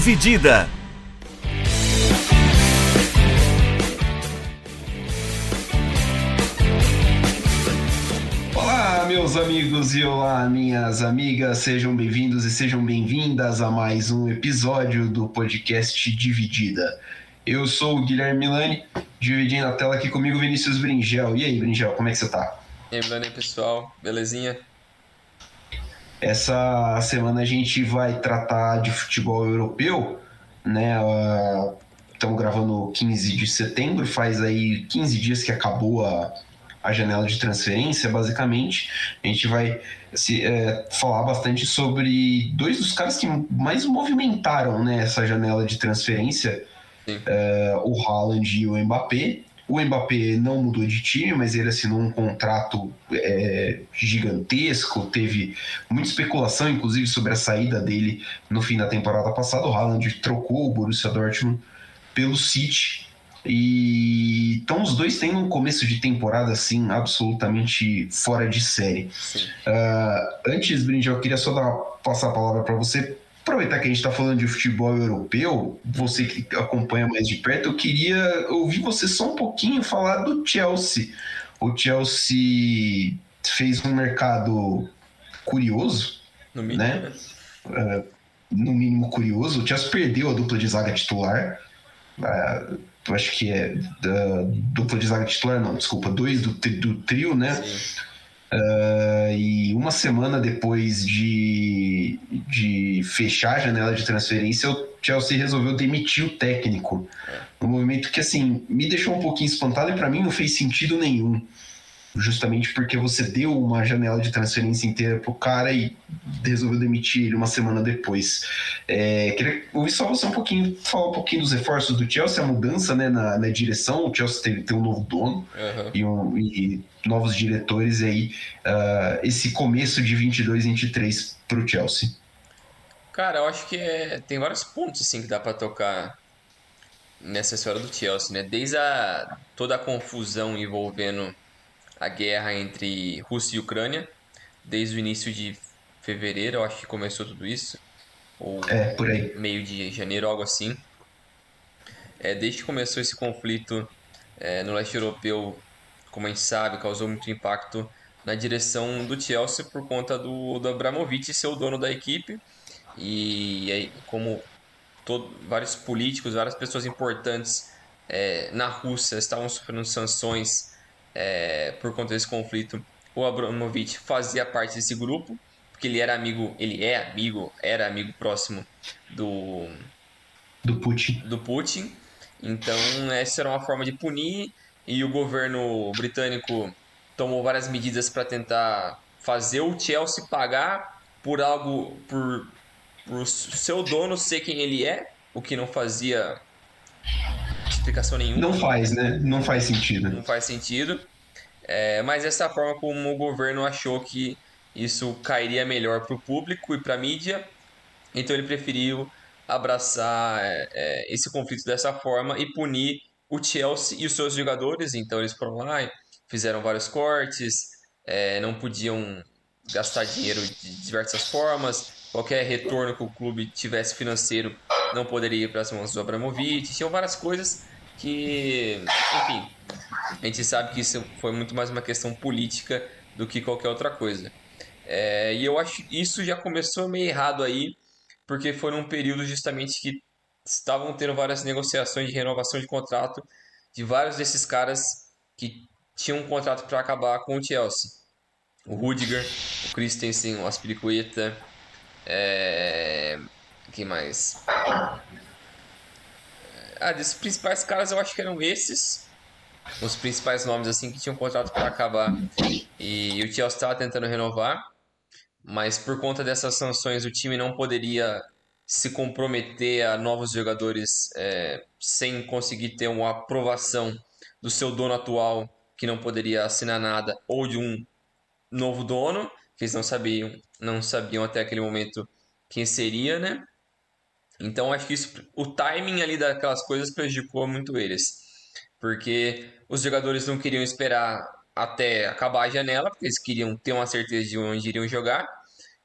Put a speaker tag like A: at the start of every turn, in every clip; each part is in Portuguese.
A: Dividida.
B: Olá, meus amigos e olá, minhas amigas, sejam bem-vindos e sejam bem-vindas a mais um episódio do podcast Dividida. Eu sou o Guilherme Milani, dividindo a tela aqui comigo Vinícius Bringel. E aí, Bringel, como é que você tá?
C: E aí, Milani, pessoal, belezinha?
B: Essa semana a gente vai tratar de futebol europeu, né? Estamos gravando 15 de setembro, faz aí 15 dias que acabou a, a janela de transferência, basicamente. A gente vai se, é, falar bastante sobre dois dos caras que mais movimentaram né, essa janela de transferência, é, o Haaland e o Mbappé. O Mbappé não mudou de time, mas ele assinou um contrato é, gigantesco. Teve muita especulação, inclusive, sobre a saída dele no fim da temporada passada. O Haaland trocou o Borussia Dortmund pelo City. E então os dois têm um começo de temporada assim absolutamente fora de série. Uh, antes, Brinde, eu queria só dar, passar a palavra para você aproveitar que a gente está falando de futebol europeu, você que acompanha mais de perto, eu queria ouvir você só um pouquinho falar do Chelsea. O Chelsea fez um mercado curioso, no mínimo, né? Uh, no mínimo curioso. O Chelsea perdeu a dupla de zaga titular. Uh, eu acho que é da dupla de zaga titular, não, desculpa, dois do, do trio, né? Sim Uh, e uma semana depois de, de fechar a janela de transferência, o Chelsea resolveu demitir o técnico. Um movimento que, assim, me deixou um pouquinho espantado e para mim não fez sentido nenhum justamente porque você deu uma janela de transferência inteira pro cara e resolveu demitir ele uma semana depois. É, queria ouvir só você um pouquinho, falar um pouquinho dos reforços do Chelsea, a mudança né, na, na direção, o Chelsea tem, tem um novo dono uhum. e, um, e, novos diretores aí, uh, esse começo de 22, 23 pro Chelsea.
C: Cara, eu acho que é, tem vários pontos assim que dá para tocar nessa história do Chelsea, né? Desde a, toda a confusão envolvendo a guerra entre Rússia e Ucrânia, desde o início de fevereiro, eu acho que começou tudo isso. Ou
B: é,
C: meio de janeiro, algo assim. É, desde que começou esse conflito é, no leste europeu, como a gente sabe, causou muito impacto na direção do Chelsea por conta do, do Abramovich ser o dono da equipe. E aí, como todo, vários políticos, várias pessoas importantes é, na Rússia estavam sofrendo sanções é, por conta desse conflito, o Abramovich fazia parte desse grupo, porque ele era amigo, ele é amigo, era amigo próximo do
B: do Putin.
C: Do Putin. Então, essa era uma forma de punir e o governo britânico tomou várias medidas para tentar fazer o Chelsea pagar por algo por, por seu dono ser quem ele é, o que não fazia explicação nenhuma.
B: Não faz, né? Não faz sentido.
C: Não faz sentido. É, mas essa forma como o governo achou que isso cairia melhor para o público e para a mídia, então ele preferiu abraçar é, é, esse conflito dessa forma e punir o Chelsea e os seus jogadores. Então eles foram lá e fizeram vários cortes, é, não podiam gastar dinheiro de diversas formas, qualquer retorno que o clube tivesse financeiro não poderia ir para as mãos do Abramovich, tinham várias coisas que, enfim, a gente sabe que isso foi muito mais uma questão política do que qualquer outra coisa. É, e eu acho que isso já começou meio errado aí, porque foi num período justamente que estavam tendo várias negociações de renovação de contrato de vários desses caras que tinham um contrato para acabar com o Chelsea. O Rudiger, o Christensen, o Aspiricueta, é... quem mais? Ah, desses principais caras eu acho que eram esses. Os principais nomes assim que tinham contrato para acabar. E o Chelsea estava tentando renovar. Mas por conta dessas sanções o time não poderia se comprometer a novos jogadores é, sem conseguir ter uma aprovação do seu dono atual, que não poderia assinar nada, ou de um novo dono, que eles não sabiam, não sabiam até aquele momento quem seria, né? Então acho que isso, o timing ali daquelas coisas prejudicou muito eles. Porque os jogadores não queriam esperar até acabar a janela, porque eles queriam ter uma certeza de onde iriam jogar.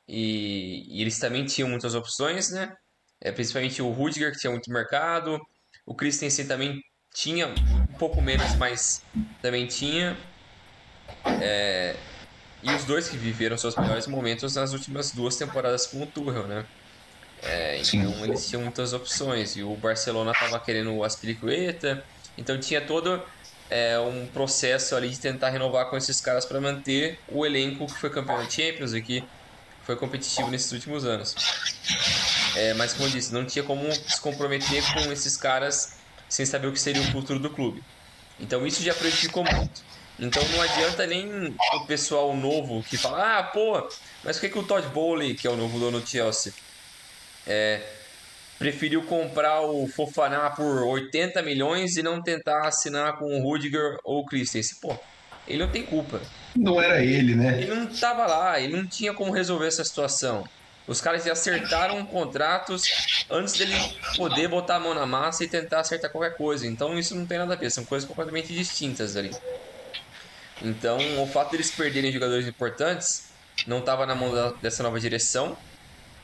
C: E, e eles também tinham muitas opções, né? é, principalmente o Rudiger, que tinha muito mercado, o Christensen também tinha um pouco menos, mas também tinha. É, e os dois que viveram seus melhores momentos nas últimas duas temporadas com o Tuchel, né? É, então Sim. eles tinham muitas opções. E o Barcelona estava querendo o Aspiricueta. Então tinha todo é, um processo ali de tentar renovar com esses caras para manter o elenco que foi campeão da Champions e que foi competitivo nesses últimos anos. É, mas como eu disse, não tinha como se comprometer com esses caras sem saber o que seria o futuro do clube. Então isso já prejudicou muito. Então não adianta nem o pessoal novo que fala, ah, pô, mas por que, que o Todd Bowley, que é o novo dono do Chelsea, é, preferiu comprar o Fofaná por 80 milhões e não tentar assinar com o Rudiger ou o Christensen? Pô, ele não tem culpa.
B: Não era ele, né?
C: Ele não estava lá, ele não tinha como resolver essa situação. Os caras já acertaram contratos antes dele poder botar a mão na massa e tentar acertar qualquer coisa. Então isso não tem nada a ver, são coisas completamente distintas ali. Então o fato deles perderem jogadores importantes não estava na mão dessa nova direção.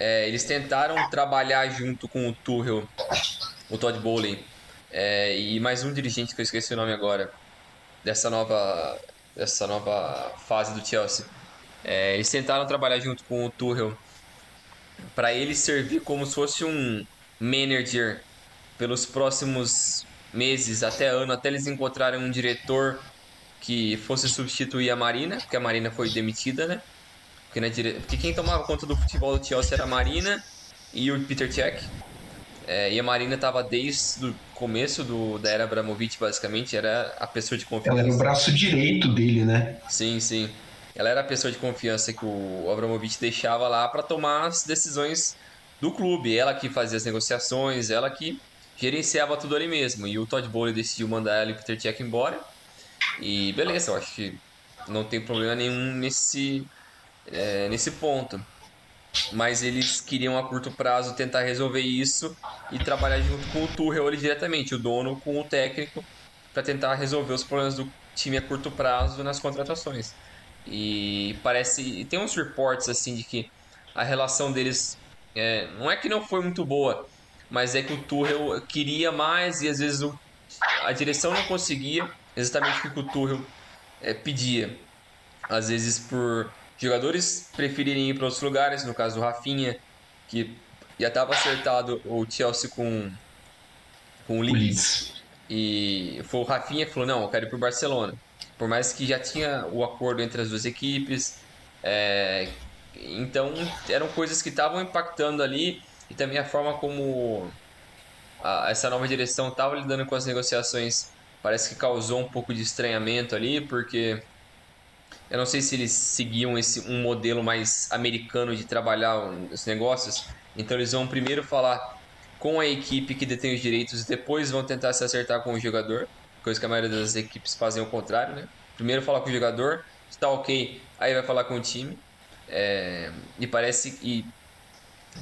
C: É, eles tentaram trabalhar junto com o Tuchel, o Todd Bowley é, e mais um dirigente que eu esqueci o nome agora dessa nova dessa nova fase do Chelsea. É, eles tentaram trabalhar junto com o Tuchel para ele servir como se fosse um manager pelos próximos meses até ano, até eles encontrarem um diretor que fosse substituir a Marina, porque a Marina foi demitida, né? Porque, na dire... porque quem tomava conta do futebol do Chelsea era a Marina e o Peter Cech. É, e a Marina estava desde o começo do, da era Abramovich, basicamente, era a pessoa de confiança.
B: Ela era o braço direito dele, né?
C: Sim, sim. Ela era a pessoa de confiança que o Abramovich deixava lá para tomar as decisões do clube. Ela que fazia as negociações, ela que gerenciava tudo ali mesmo. E o Todd Bowley decidiu mandar ela e o Peter Cech embora. E beleza, eu acho que não tem problema nenhum nesse, é, nesse ponto. Mas eles queriam a curto prazo tentar resolver isso e trabalhar junto com o Tuchel diretamente, o dono com o técnico, para tentar resolver os problemas do time a curto prazo nas contratações. E parece. tem uns reportes assim de que a relação deles é, não é que não foi muito boa, mas é que o Tuchel queria mais e às vezes o, a direção não conseguia exatamente o que o Tuchel é, pedia. Às vezes por jogadores preferirem ir para outros lugares, no caso do Rafinha, que já estava acertado o Chelsea com, com o Leeds. E foi o Rafinha que falou, não, eu quero ir para o Barcelona por mais que já tinha o acordo entre as duas equipes. É, então eram coisas que estavam impactando ali e também a forma como a, essa nova direção estava lidando com as negociações parece que causou um pouco de estranhamento ali, porque eu não sei se eles seguiam esse um modelo mais americano de trabalhar os negócios. Então eles vão primeiro falar com a equipe que detém os direitos e depois vão tentar se acertar com o jogador coisa que a maioria das equipes fazem ao contrário, né? Primeiro falar com o jogador, está ok, aí vai falar com o time. É, e parece e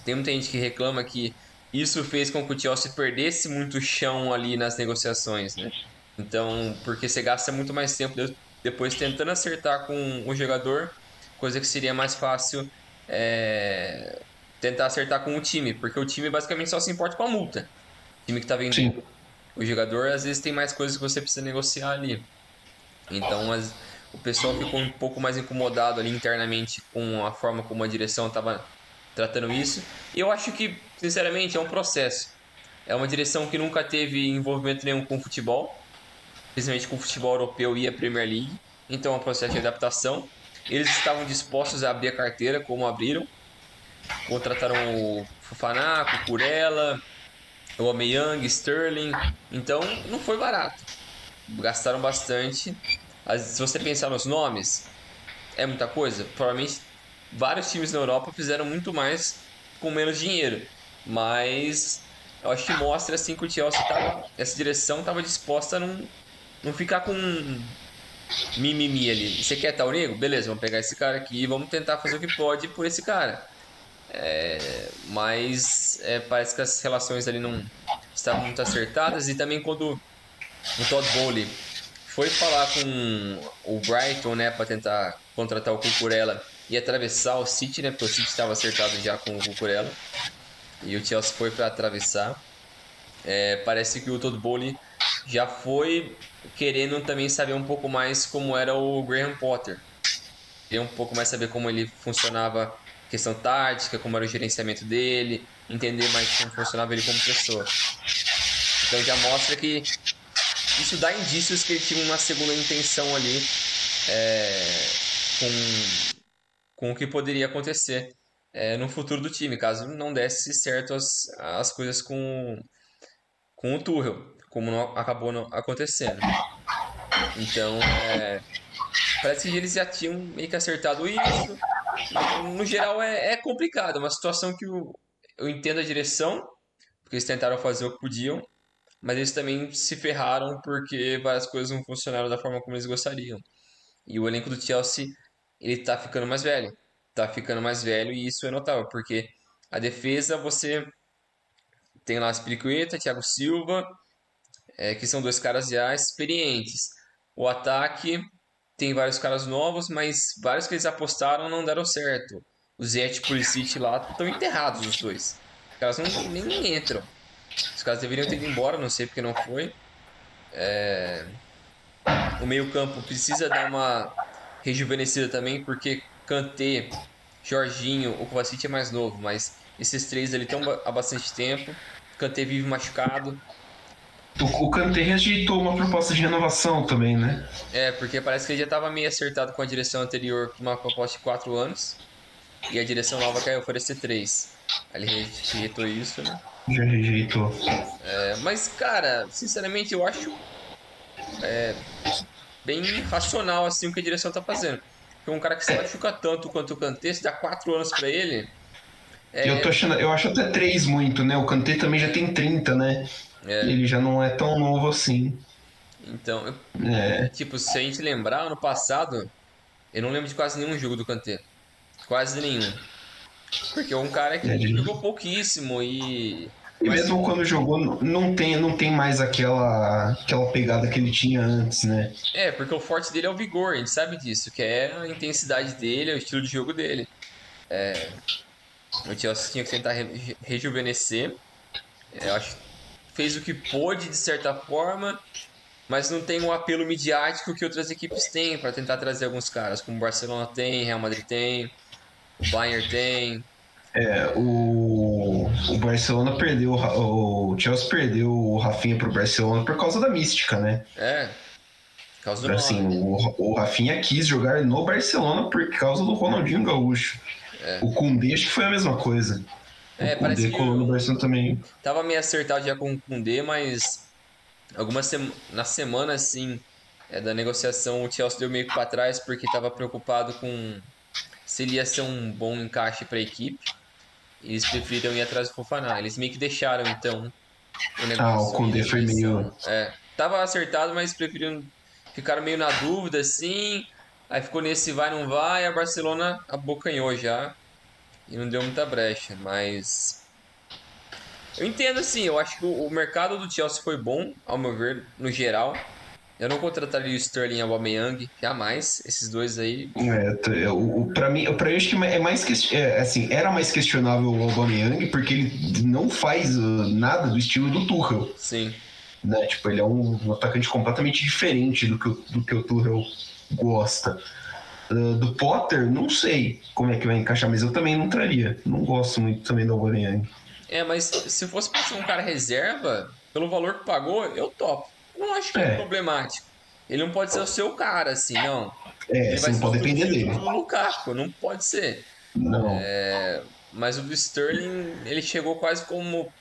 C: tem muita gente que reclama que isso fez com que o Chelsea perdesse muito chão ali nas negociações, né? Então, porque você gasta muito mais tempo depois tentando acertar com o jogador, coisa que seria mais fácil é, tentar acertar com o time, porque o time basicamente só se importa com a multa. O time que está vendendo Sim o jogador às vezes tem mais coisas que você precisa negociar ali. Então as, o pessoal ficou um pouco mais incomodado ali internamente com a forma como a direção estava tratando isso. E eu acho que, sinceramente, é um processo. É uma direção que nunca teve envolvimento nenhum com futebol, principalmente com o futebol europeu e a Premier League. Então é um processo de adaptação. Eles estavam dispostos a abrir a carteira, como abriram. Contrataram o Fofana, o Curella, o Aubameyang, Sterling. Então, não foi barato. Gastaram bastante. Se você pensar nos nomes, é muita coisa. Provavelmente vários times na Europa fizeram muito mais com menos dinheiro. Mas eu acho que mostra assim que o Chelsea tava, essa direção estava disposta a não, não ficar com mimimi ali. Você quer tal nego? Beleza, vamos pegar esse cara aqui e vamos tentar fazer o que pode por esse cara. É, mas é, parece que as relações ali não estavam muito acertadas. E também quando o Todd Bowley foi falar com o Brighton, né, para tentar contratar o Cucurella e atravessar o City, né, porque o City estava acertado já com o Cucurella. e o Chelsea foi para atravessar. É, parece que o Todd Bowley já foi querendo também saber um pouco mais como era o Graham Potter. Queria um pouco mais saber como ele funcionava, questão tática, como era o gerenciamento dele, entender mais como funcionava ele como pessoa. Então já mostra que isso dá indícios que ele tinha uma segunda intenção ali é, com, com o que poderia acontecer é, no futuro do time, caso não desse certo as, as coisas com, com o Tuchel, como não, acabou não acontecendo. Então, é, parece que eles já tinham meio que acertado isso. No geral, é, é complicado, é uma situação que eu, eu entendo a direção, porque eles tentaram fazer o que podiam, mas eles também se ferraram porque várias coisas não funcionaram da forma como eles gostariam. E o elenco do Chelsea, ele tá ficando mais velho. Tá ficando mais velho e isso é notável, porque a defesa você tem lá Aspiricueta, Thiago Silva, é, que são dois caras já experientes. O ataque tem vários caras novos, mas vários que eles apostaram não deram certo. O Zet e o Pulisic lá estão enterrados os dois. Os caras não, nem, entram. Os caras deveriam ter ido embora, não sei porque não foi. É... O meio-campo precisa dar uma rejuvenescida também, porque Kanté, Jorginho, o Kovacic é mais novo, mas esses três ali estão há bastante tempo. Kanté vive machucado.
B: O Kanté rejeitou uma proposta de renovação também, né?
C: É, porque parece que ele já estava meio acertado com a direção anterior, com uma proposta de 4 anos. E a direção nova quer oferecer 3. Ele rejeitou isso, né?
B: Já rejeitou.
C: É, mas, cara, sinceramente, eu acho é, bem racional assim o que a direção tá fazendo. Porque um cara que se machuca tanto quanto o Kanté, se dá 4 anos para ele.
B: É... Eu, tô achando, eu acho até 3 muito, né? O Kanté também já tem 30, né? É. Ele já não é tão novo assim.
C: Então, é. tipo, se a gente lembrar, ano passado, eu não lembro de quase nenhum jogo do Kanté. Quase nenhum. Porque é um cara que é, jogou pouquíssimo e.
B: E Mas, mesmo quando jogou, não tem, não tem mais aquela, aquela pegada que ele tinha antes, né?
C: É, porque o forte dele é o vigor, a gente sabe disso, que é a intensidade dele, é o estilo de jogo dele. É, o Chelsea tinha que tentar re, rejuvenescer. Eu acho fez o que pôde de certa forma, mas não tem um apelo midiático que outras equipes têm para tentar trazer alguns caras, como o Barcelona tem, Real Madrid tem. O Bayern tem.
B: É, o, o Barcelona perdeu, o Chelsea perdeu o Rafinha pro Barcelona por causa da mística, né?
C: É. Por causa do
B: assim, o, o Rafinha quis jogar no Barcelona por causa do Ronaldinho Gaúcho. É. O Koundé acho que foi a mesma coisa.
C: É, o parece
B: colou no Barcelona também.
C: Tava meio acertado já com o Koundé, mas algumas na semana assim é, da negociação o Chelsea deu meio que para trás porque tava preocupado com se ele ia ser um bom encaixe para a equipe, eles preferiram ir atrás do Fofaná. Eles meio que deixaram, então,
B: o negócio. Ah, o Condé foi meio...
C: É, tava acertado, mas preferiram... Ficaram meio na dúvida, assim... Aí ficou nesse vai, não vai, a Barcelona abocanhou já. E não deu muita brecha, mas... Eu entendo, assim, eu acho que o mercado do Chelsea foi bom, ao meu ver, no geral. Eu não contrataria o Sterling e o Aubameyang, jamais. Esses dois aí.
B: É, o, pra mim, pra mim acho que é mais que, é, assim, era mais questionável o Aubameyang porque ele não faz uh, nada do estilo do Tuchel.
C: Sim.
B: Né? Tipo, ele é um, um atacante completamente diferente do que, do que o Tuchel gosta. Uh, do Potter, não sei como é que vai encaixar, mas eu também não traria. Não gosto muito também do Aubameyang.
C: É, mas se fosse ser um cara reserva, pelo valor que pagou, eu topo. Não acho que é, é problemático. Ele não pode ser o seu cara, assim, não.
B: É, você não pode depender dele.
C: Do Lukaku, não pode ser.
B: Não.
C: É, mas o Sterling, ele chegou quase como.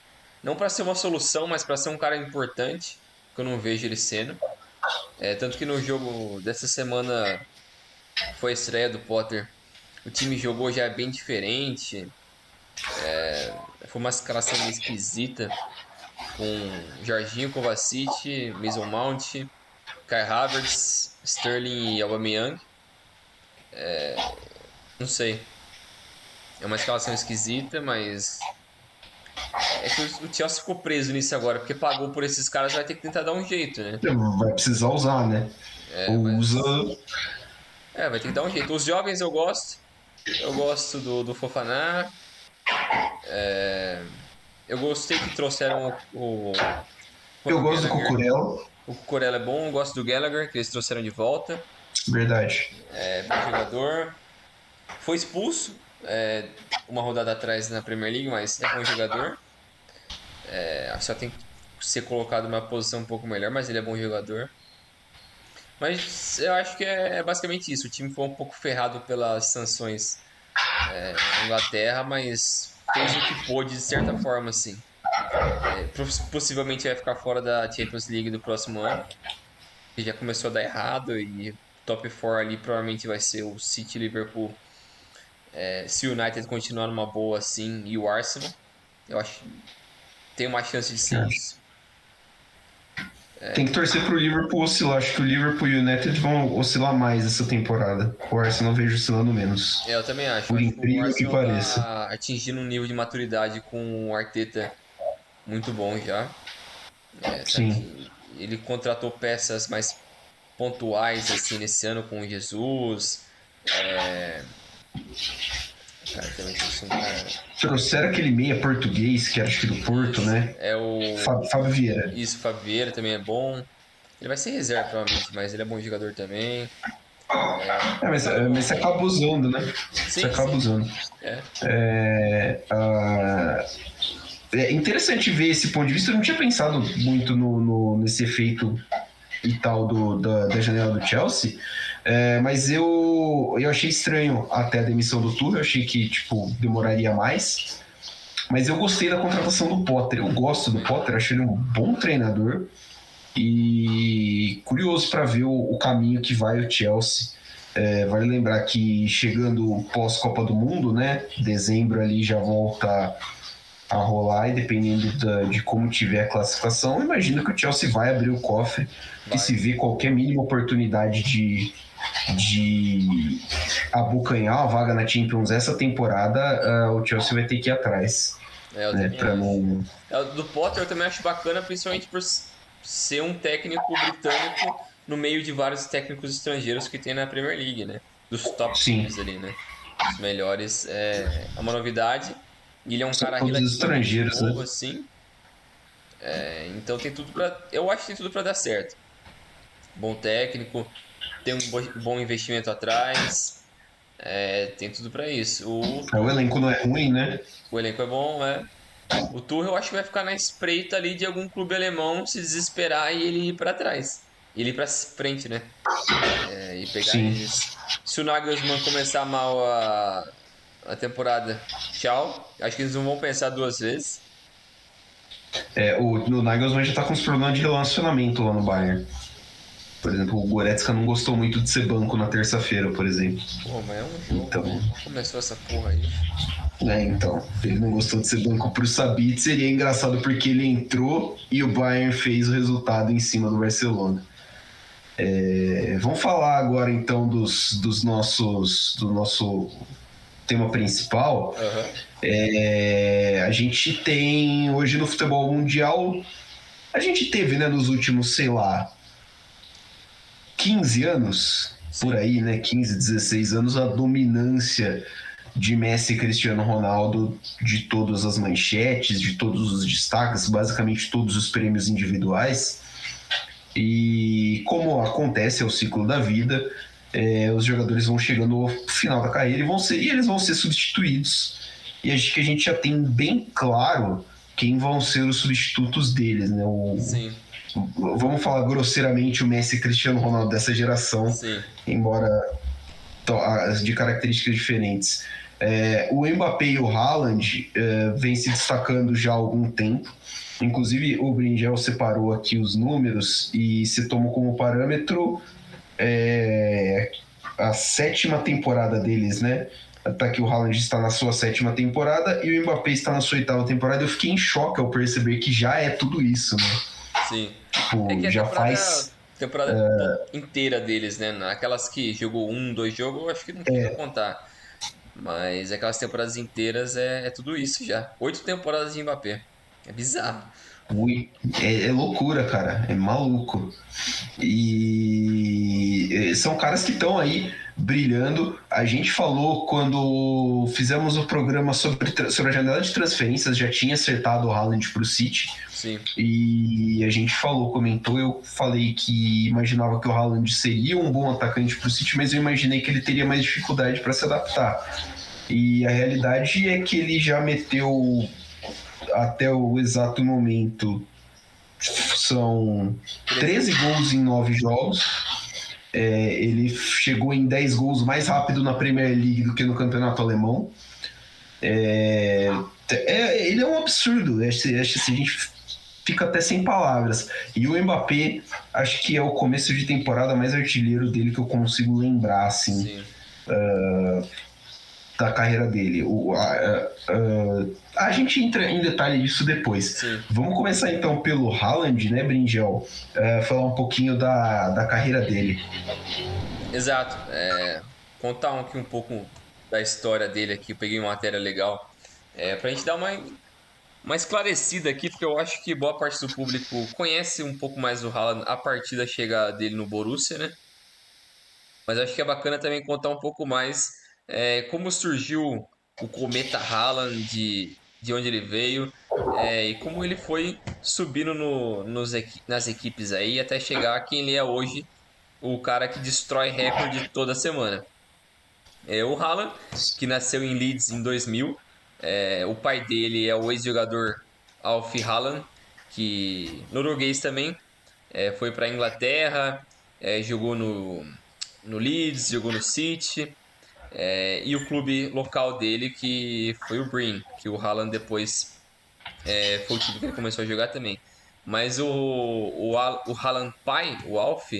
C: Não para ser uma solução, mas para ser um cara importante, que eu não vejo ele sendo. É, tanto que no jogo dessa semana foi a estreia do Potter. O time jogou já bem diferente. É, foi uma escalação meio esquisita com Jorginho, Kovacic, Mason Mount, Kai Havertz, Sterling e Aubameyang. É, não sei. É uma escalação esquisita, mas é que o Chelsea ficou preso nisso agora, porque pagou por esses caras, vai ter que tentar dar um jeito, né?
B: Vai precisar usar, né?
C: É, Usa. É, vai ter que dar um jeito. Os jovens eu gosto. Eu gosto do, do Fofaná. É... Eu gostei que trouxeram o. o
B: eu gosto do Cucurella.
C: O Cucurella é bom, eu gosto do Gallagher, que eles trouxeram de volta.
B: Verdade.
C: É, bom jogador. Foi expulso é, uma rodada atrás na Premier League, mas é bom jogador. É, só tem que ser colocado numa posição um pouco melhor, mas ele é bom jogador. Mas eu acho que é, é basicamente isso. O time foi um pouco ferrado pelas sanções é, na Inglaterra, mas fez o que pôde de certa forma, assim. É, possivelmente vai ficar fora da Champions League do próximo ano. Que já começou a dar errado e top 4 ali provavelmente vai ser o City, Liverpool, é, se o United continuar numa boa assim e o Arsenal. Eu acho que tem uma chance de ser isso.
B: É. Tem que torcer pro Liverpool oscilar. Acho que o Liverpool e o United vão oscilar mais essa temporada. O Arsenal vejo oscilando menos.
C: É, eu também acho.
B: Por
C: acho
B: incrível que, que pareça.
C: Tá atingindo um nível de maturidade com o Arteta muito bom já. É,
B: Sim.
C: Ele contratou peças mais pontuais assim nesse ano com o Jesus. É...
B: Cara, também cara. Trouxeram aquele meia português, que acho que do Porto, né?
C: É o.
B: Fábio Vieira.
C: Isso, Fábio Vieira também é bom. Ele vai ser reserva, provavelmente, mas ele é bom jogador também.
B: É, é mas, mas você acaba usando, né? Sim, você acaba sim. usando. É. É, uh, é interessante ver esse ponto de vista. Eu não tinha pensado muito no, no nesse efeito e tal do, da, da janela do Chelsea. É, mas eu, eu achei estranho até a demissão do Tuchel. Eu achei que tipo, demoraria mais. Mas eu gostei da contratação do Potter. Eu gosto do Potter, achei ele um bom treinador. E curioso para ver o, o, caminho que vai o Chelsea. É, vale lembrar que chegando pós-Copa do Mundo, né? Dezembro ali já volta a rolar e dependendo da, de como tiver a classificação, imagino que o Chelsea vai abrir o cofre vai. e se vê qualquer mínima oportunidade de, de abocanhar a vaga na Champions essa temporada, uh, o Chelsea vai ter que ir atrás.
C: É, né, pra não... é, do Potter eu também acho bacana, principalmente por ser um técnico britânico no meio de vários técnicos estrangeiros que tem na Premier League, né? Dos top times ali, né? Os melhores. É, é uma novidade. Ele é um São cara
B: relativamente estrangeiros, novo,
C: né? assim. É, então tem tudo para, eu acho que tem tudo para dar certo. Bom técnico, tem um bom investimento atrás, é, tem tudo para isso. O,
B: é, o elenco não é ruim, né?
C: O elenco é bom, é. O Tour eu acho que vai ficar na espreita ali de algum clube alemão se desesperar e ele ir para trás. Ele ir para frente, né? É, e pegar Sim. eles. Se o Nagelsmann começar mal a, a temporada. Tchau. Acho que eles não vão pensar duas vezes.
B: É, o, o Nagelsmann já tá com uns problemas de relacionamento lá no Bayern. Por exemplo, o Goretzka não gostou muito de ser banco na terça-feira, por exemplo.
C: Pô, mas é um jogo. Então, né? Começou essa porra aí.
B: É, então. Ele não gostou de ser banco pro Sabit. Seria engraçado porque ele entrou e o Bayern fez o resultado em cima do Barcelona. É, vamos falar agora então dos, dos nossos do nosso tema principal, uhum. é, a gente tem hoje no futebol mundial, a gente teve, né, nos últimos, sei lá, 15 anos, por aí, né, 15, 16 anos, a dominância de Messi e Cristiano Ronaldo de todas as manchetes, de todos os destaques, basicamente todos os prêmios individuais. E como acontece, é o ciclo da vida, é, os jogadores vão chegando ao final da carreira e vão ser e eles vão ser substituídos. E acho que a gente já tem bem claro quem vão ser os substitutos deles, né? O,
C: Sim.
B: Vamos falar grosseiramente o Messi e Cristiano Ronaldo dessa geração,
C: Sim.
B: embora de características diferentes. É, o Mbappé e o Haaland é, vêm se destacando já há algum tempo. Inclusive, o Bringel separou aqui os números e se tomou como parâmetro é, a sétima temporada deles, né? Tá que o Haaland está na sua sétima temporada e o Mbappé está na sua oitava temporada. Eu fiquei em choque ao perceber que já é tudo isso, né?
C: Sim.
B: Tipo, é já faz
C: temporada é... inteira deles, né? Aquelas que jogou um, dois jogos, eu acho que não tem é... contar. Mas aquelas temporadas inteiras é, é, tudo isso já. Oito temporadas de Mbappé. É bizarro.
B: Ui, é, é, loucura, cara. É maluco. E são caras que estão aí brilhando. A gente falou quando fizemos o programa sobre, sobre a janela de transferências, já tinha acertado o Haaland para o City.
C: Sim.
B: E a gente falou, comentou, eu falei que imaginava que o Haaland seria um bom atacante para o City, mas eu imaginei que ele teria mais dificuldade para se adaptar. E a realidade é que ele já meteu até o exato momento são 13 gols em 9 jogos. É, ele chegou em 10 gols mais rápido na Premier League do que no campeonato alemão. É, é, ele é um absurdo. Acho, acho que a gente fica até sem palavras. E o Mbappé, acho que é o começo de temporada mais artilheiro dele que eu consigo lembrar, assim. Uh, da carreira dele. O, a, a, a, gente entra em detalhe disso depois. Sim. Vamos começar então pelo Haaland, né, Brinjel? Uh, falar um pouquinho da, da carreira dele.
C: Exato. É, contar aqui um pouco da história dele aqui. Eu peguei uma matéria legal. É, pra gente dar uma, uma esclarecida aqui, porque eu acho que boa parte do público conhece um pouco mais do Haaland a partir da chegada dele no Borussia, né? Mas acho que é bacana também contar um pouco mais é, como surgiu o cometa Haaland, de, de onde ele veio, é, e como ele foi subindo no, nos, nas equipes aí até chegar a quem ele é hoje, o cara que destrói recorde toda semana. É o Haaland, que nasceu em Leeds em 2000. É, o pai dele é o ex-jogador Alf Haaland, que norueguês também, é, foi para a Inglaterra, é, jogou no, no Leeds, jogou no City, é, e o clube local dele, que foi o Breen, que o Haaland depois é, foi o time que ele começou a jogar também. Mas o, o, o Haaland pai, o Alf,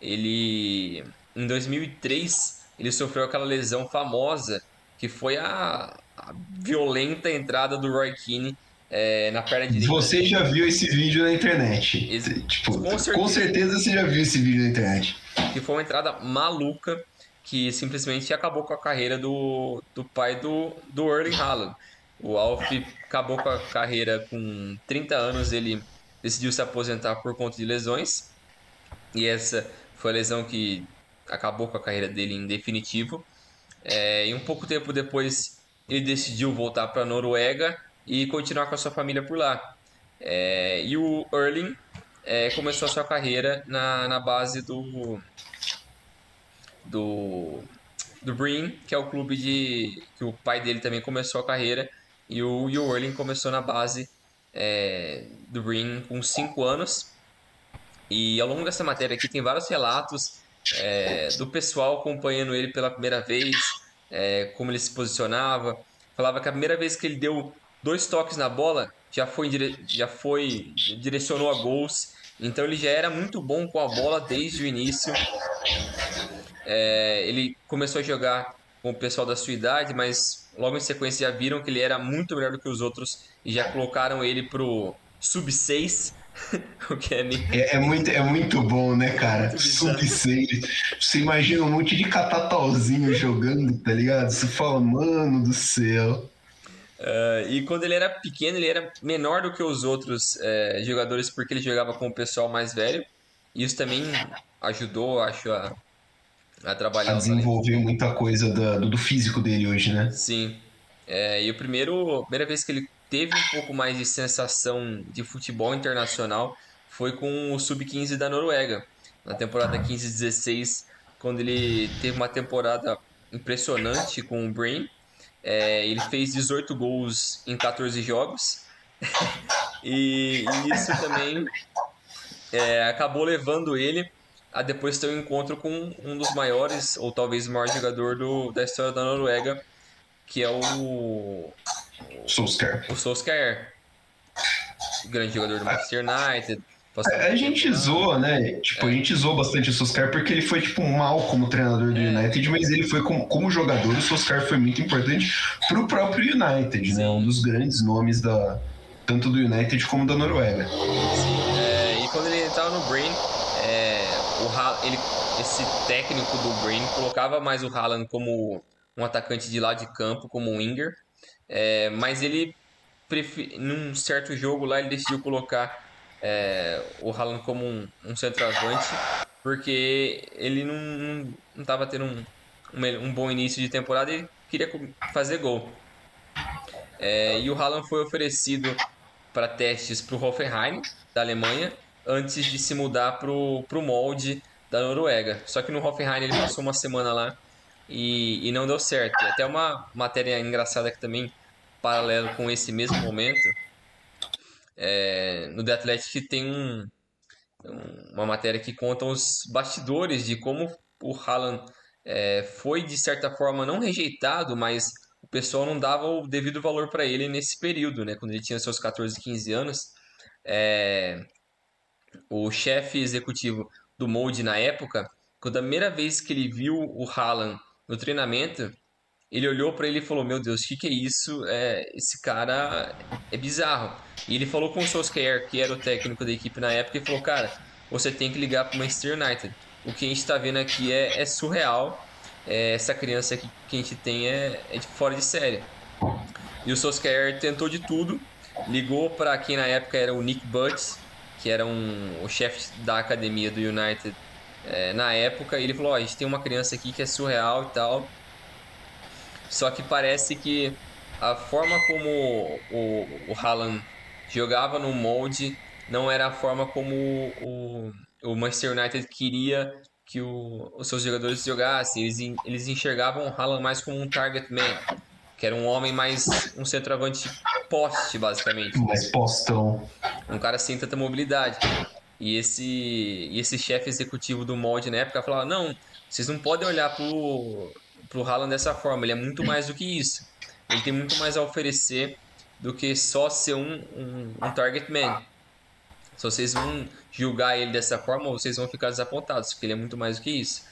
C: ele em 2003 ele sofreu aquela lesão famosa que foi a, a violenta entrada do Roy Keane é, na perna direita.
B: Você já viu esse vídeo na internet? Esse, tipo, com certeza, com certeza você já viu esse vídeo na internet.
C: Que foi uma entrada maluca que simplesmente acabou com a carreira do, do pai do, do Erling Haaland. O Alf acabou com a carreira com 30 anos, ele decidiu se aposentar por conta de lesões. E essa foi a lesão que acabou com a carreira dele em definitivo. É, e um pouco tempo depois ele decidiu voltar para a Noruega e continuar com a sua família por lá. É, e o Erling é, começou a sua carreira na, na base do, do, do que é o clube de que o pai dele também começou a carreira, e o Will Erling começou na base é, do Breen com 5 anos. E ao longo dessa matéria aqui tem vários relatos é, do pessoal acompanhando ele pela primeira vez, é, como ele se posicionava. Falava que a primeira vez que ele deu dois toques na bola já foi, já foi direcionou a gols. Então ele já era muito bom com a bola desde o início. É, ele começou a jogar com o pessoal da sua idade, mas logo em sequência já viram que ele era muito melhor do que os outros e já colocaram ele pro sub-6. o.
B: É, é, muito, é muito bom, né, cara? Sub-6. Você imagina um monte de catatauzinho jogando, tá ligado? Você fala, mano do céu.
C: Uh, e quando ele era pequeno, ele era menor do que os outros uh, jogadores porque ele jogava com o pessoal mais velho. Isso também ajudou, acho, a, a trabalhar.
B: A desenvolver muita coisa do, do físico dele hoje, né?
C: Sim. É, e o primeiro, a primeira vez que ele teve um pouco mais de sensação de futebol internacional foi com o Sub-15 da Noruega. Na temporada 15-16, quando ele teve uma temporada impressionante com o Brain. É, ele fez 18 gols em 14 jogos. e, e, isso também é, acabou levando ele a depois ter um encontro com um dos maiores, ou talvez o maior jogador do, da história da Noruega, que é o.
B: Solskjaer.
C: O Solskjaer. Grande jogador do Manchester United.
B: A, a gente zoa, né? Tipo, é. a gente zoa bastante o Solskjaer porque ele foi, tipo, mal como treinador do é. United, mas ele foi como, como jogador, o Solskjaer foi muito importante pro próprio United, né? Um dos grandes nomes da, tanto do United como da Noruega.
C: Sim, é, e quando ele estava no Brain, é, o ele, esse técnico do Brain colocava mais o Haaland como um atacante de lado de campo, como um winger, é, mas ele, num certo jogo lá, ele decidiu colocar é, o Haaland como um, um centroavante, porque ele não estava tendo um, um, um bom início de temporada e queria fazer gol. É, e o Haaland foi oferecido para testes para o Hoffenheim, da Alemanha, antes de se mudar para o molde da Noruega. Só que no Hoffenheim ele passou uma semana lá e, e não deu certo. Até uma matéria engraçada que também, paralelo com esse mesmo momento, é, no The Athletic tem um, uma matéria que conta os bastidores de como o Haaland é, foi, de certa forma, não rejeitado, mas o pessoal não dava o devido valor para ele nesse período, né? Quando ele tinha seus 14, 15 anos. É, o chefe executivo do Molde na época, quando a primeira vez que ele viu o Haaland no treinamento, ele olhou para ele e falou: Meu Deus, o que, que é isso? É, esse cara é bizarro. E ele falou com o Solskjaer, que era o técnico da equipe na época, e falou: Cara, você tem que ligar para o Manchester United. O que a gente está vendo aqui é, é surreal. É, essa criança aqui que a gente tem é, é de fora de série. E o Solskjaer tentou de tudo, ligou para quem na época era o Nick Butts, que era um, o chefe da academia do United é, na época, e ele falou: oh, a gente tem uma criança aqui que é surreal e tal. Só que parece que a forma como o, o Haaland jogava no molde não era a forma como o, o Manchester United queria que o, os seus jogadores jogassem. Eles, eles enxergavam o Haaland mais como um target man, que era um homem mais um centroavante poste, basicamente.
B: Mais postão.
C: Um cara sem tanta mobilidade. E esse, e esse chefe executivo do molde na época falava: não, vocês não podem olhar pro, pro Haaland dessa forma, ele é muito mais do que isso. Ele tem muito mais a oferecer do que só ser um, um, um target man. Se vocês vão julgar ele dessa forma, vocês vão ficar desapontados, porque ele é muito mais do que isso.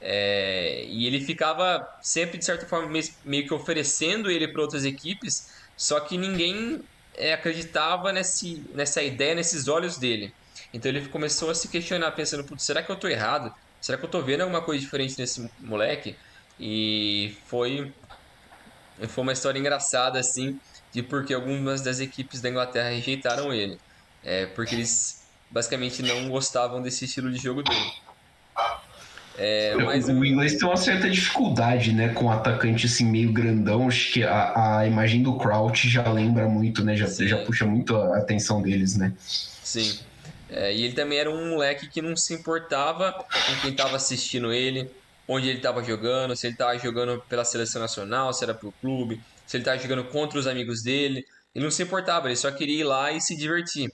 C: É, e ele ficava sempre, de certa forma, meio que oferecendo ele para outras equipes, só que ninguém é, acreditava nesse, nessa ideia, nesses olhos dele. Então ele começou a se questionar, pensando: será que eu estou errado? Será que eu estou vendo alguma coisa diferente nesse moleque? E foi, foi uma história engraçada, assim, de porque algumas das equipes da Inglaterra rejeitaram ele. É, porque eles basicamente não gostavam desse estilo de jogo dele.
B: É, mas... O inglês tem uma certa dificuldade, né, com um atacante assim meio grandão. Acho que a, a imagem do Crouch já lembra muito, né, já, já puxa muito a atenção deles, né?
C: Sim. É, e ele também era um moleque que não se importava com quem estava assistindo ele, onde ele estava jogando, se ele estava jogando pela seleção nacional, se era pro clube, se ele estava jogando contra os amigos dele. Ele não se importava, ele só queria ir lá e se divertir.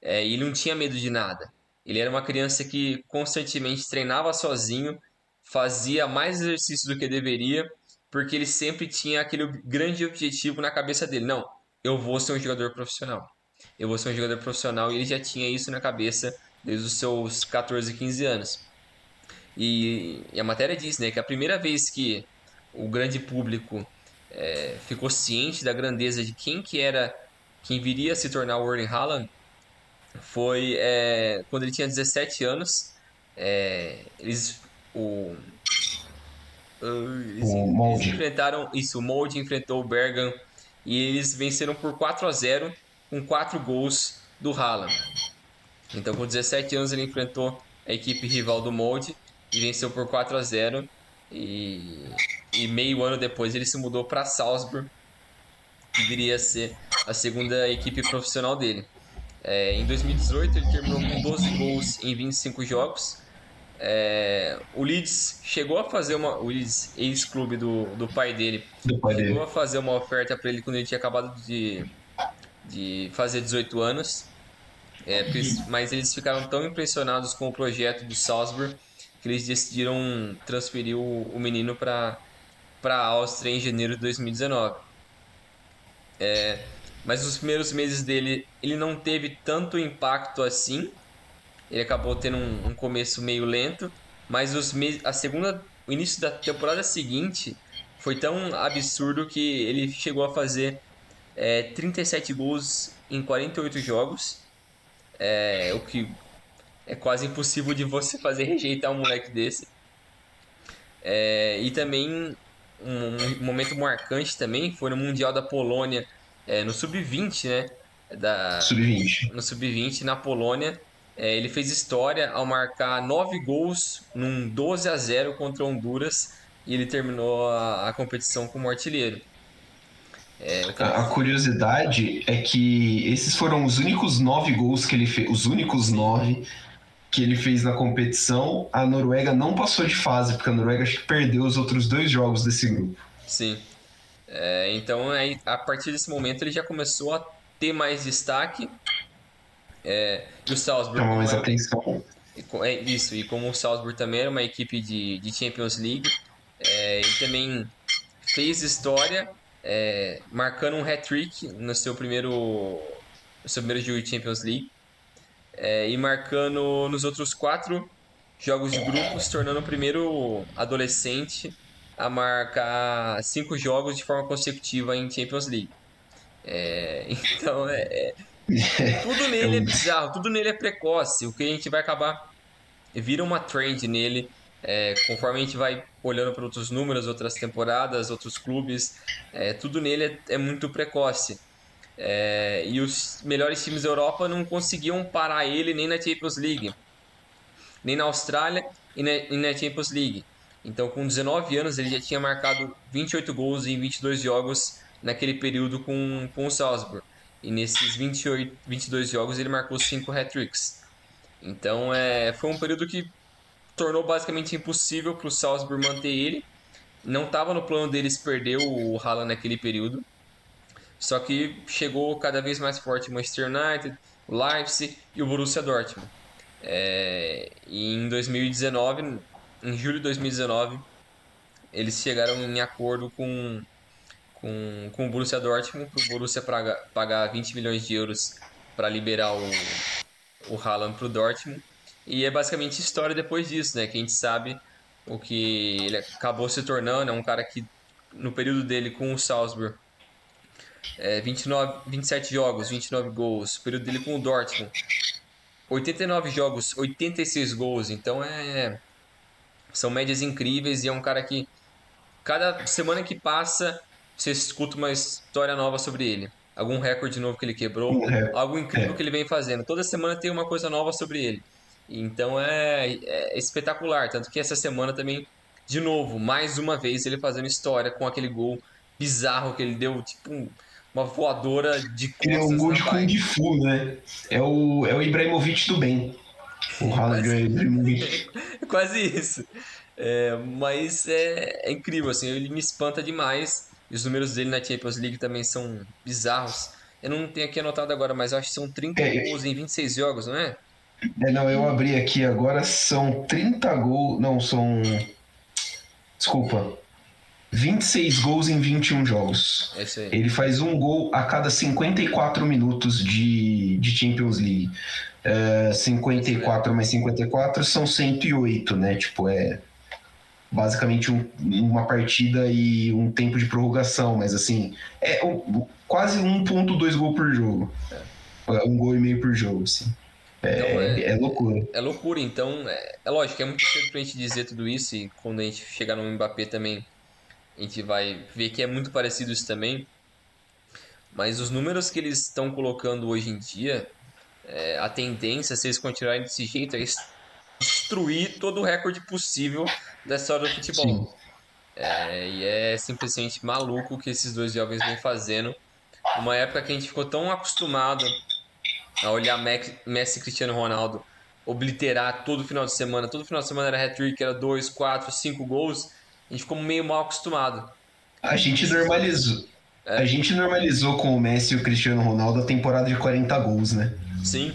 C: É, ele não tinha medo de nada. Ele era uma criança que constantemente treinava sozinho, fazia mais exercício do que deveria, porque ele sempre tinha aquele grande objetivo na cabeça dele. Não, eu vou ser um jogador profissional eu vou ser um jogador profissional e ele já tinha isso na cabeça desde os seus 14, 15 anos. E, e a matéria diz né, que a primeira vez que o grande público é, ficou ciente da grandeza de quem que era, quem viria a se tornar o Erling Haaland, foi é, quando ele tinha 17 anos. É, eles, o, eles, o eles enfrentaram isso, o Molde enfrentou o Bergam e eles venceram por 4 a 0 com 4 gols do Haaland. Então, com 17 anos, ele enfrentou a equipe rival do Molde e venceu por 4 a 0. E, e meio ano depois, ele se mudou para Salzburg, que viria a ser a segunda equipe profissional dele. É, em 2018, ele terminou com 12 gols em 25 jogos. É, o Leeds chegou a fazer uma. O Leeds, ex-clube do, do pai dele, do pai chegou dele. a fazer uma oferta para ele quando ele tinha acabado de de fazer 18 anos. É, mas eles ficaram tão impressionados com o projeto do Salzburg que eles decidiram transferir o, o menino para a Áustria em janeiro de 2019. É, mas os primeiros meses dele ele não teve tanto impacto assim. Ele acabou tendo um, um começo meio lento, mas os meses, a segunda, o início da temporada seguinte foi tão absurdo que ele chegou a fazer é, 37 gols em 48 jogos. É, o que é quase impossível de você fazer rejeitar um moleque desse. É, e também um, um, momento marcante também foi no Mundial da Polônia, é, no Sub-20, né? Da,
B: Sub-20.
C: No Sub-20 na Polônia. É, ele fez história ao marcar 9 gols num 12 a 0 contra Honduras e ele terminou a, a competição como artilheiro.
B: É, a, a, curiosidade é que esses foram os únicos nove gols que ele fez, os únicos nove que ele fez na competição. A Noruega não passou de fase, porque a Noruega acho que perdeu os outros dois jogos desse grupo.
C: Sim. É, então, aí, a partir desse momento, ele já começou a ter mais destaque. É, e o Salzburg.
B: Chama mais atenção.
C: É, isso, e como o Salzburg também era uma equipe de, de Champions League, é, ele também fez história é, marcando um hat-trick no seu primeiro no seu primeiro jogo de Champions League é, e marcando nos outros quatro jogos de grupo, se tornando o primeiro adolescente a marcar cinco jogos de forma consecutiva em Champions League. É, então, é, é, tudo nele é bizarro, tudo nele é precoce. O que a gente vai acabar vira uma trend nele é, conforme a gente vai olhando para outros números, outras temporadas, outros clubes, é, tudo nele é, é muito precoce. É, e os melhores times da Europa não conseguiam parar ele nem na Champions League, nem na Austrália e na, e na Champions League. Então, com 19 anos, ele já tinha marcado 28 gols em 22 jogos naquele período com, com o Salzburg. E nesses 28, 22 jogos, ele marcou 5 hat-tricks. Então, é, foi um período que tornou basicamente impossível para o Salzburg manter ele. Não estava no plano deles perder o Haaland naquele período. Só que chegou cada vez mais forte o Manchester United, o Leipzig e o Borussia Dortmund. É, e em 2019, em julho de 2019, eles chegaram em acordo com, com, com o Borussia Dortmund para o Borussia pagar 20 milhões de euros para liberar o, o Haaland para o Dortmund. E é basicamente história depois disso, né? Que a gente sabe o que ele acabou se tornando. É um cara que, no período dele com o Salzburg, é, 29, 27 jogos, 29 gols. O período dele com o Dortmund, 89 jogos, 86 gols. Então é. São médias incríveis e é um cara que, cada semana que passa, você escuta uma história nova sobre ele. Algum recorde novo que ele quebrou, é, algo incrível é. que ele vem fazendo. Toda semana tem uma coisa nova sobre ele. Então é, é, espetacular. Tanto que essa semana também, de novo, mais uma vez ele fazendo história com aquele gol bizarro que ele deu, tipo uma voadora de.
B: Ele é um gol de Kung Fu, né? É o, é o Ibrahimovic do bem. O Haaland é Ibrahimovic.
C: Quase isso. É, mas é, é, incrível, assim, ele me espanta demais. E os números dele na Champions League também são bizarros. Eu não tenho aqui anotado agora, mas acho que são 30 é, gols em 26 jogos, não é?
B: É, não, eu abri aqui agora, são 30 gols. Não, são. Desculpa. 26 gols em 21 jogos.
C: É
B: Ele faz um gol a cada 54 minutos de, de Champions League. Uh, 54 mais 54 são 108, né? Tipo, é basicamente um, uma partida e um tempo de prorrogação, mas assim, é um, quase 1.2 gol por jogo. É. Um gol e meio por jogo, assim. É, então, é, é, loucura.
C: É loucura, então é, é lógico, é muito cedo pra gente dizer tudo isso e quando a gente chegar no Mbappé também a gente vai ver que é muito parecido isso também. Mas os números que eles estão colocando hoje em dia, é, a tendência, se eles continuarem desse jeito, é destruir todo o recorde possível da história do futebol. É, e é simplesmente maluco o que esses dois jovens vêm fazendo. Uma época que a gente ficou tão acostumado a olhar Messi e Cristiano Ronaldo obliterar todo final de semana. Todo final de semana era hat-trick, era 2, 4, 5 gols. A gente ficou meio mal acostumado.
B: A gente normalizou. É. A gente normalizou com o Messi e o Cristiano Ronaldo a temporada de 40 gols, né?
C: Sim.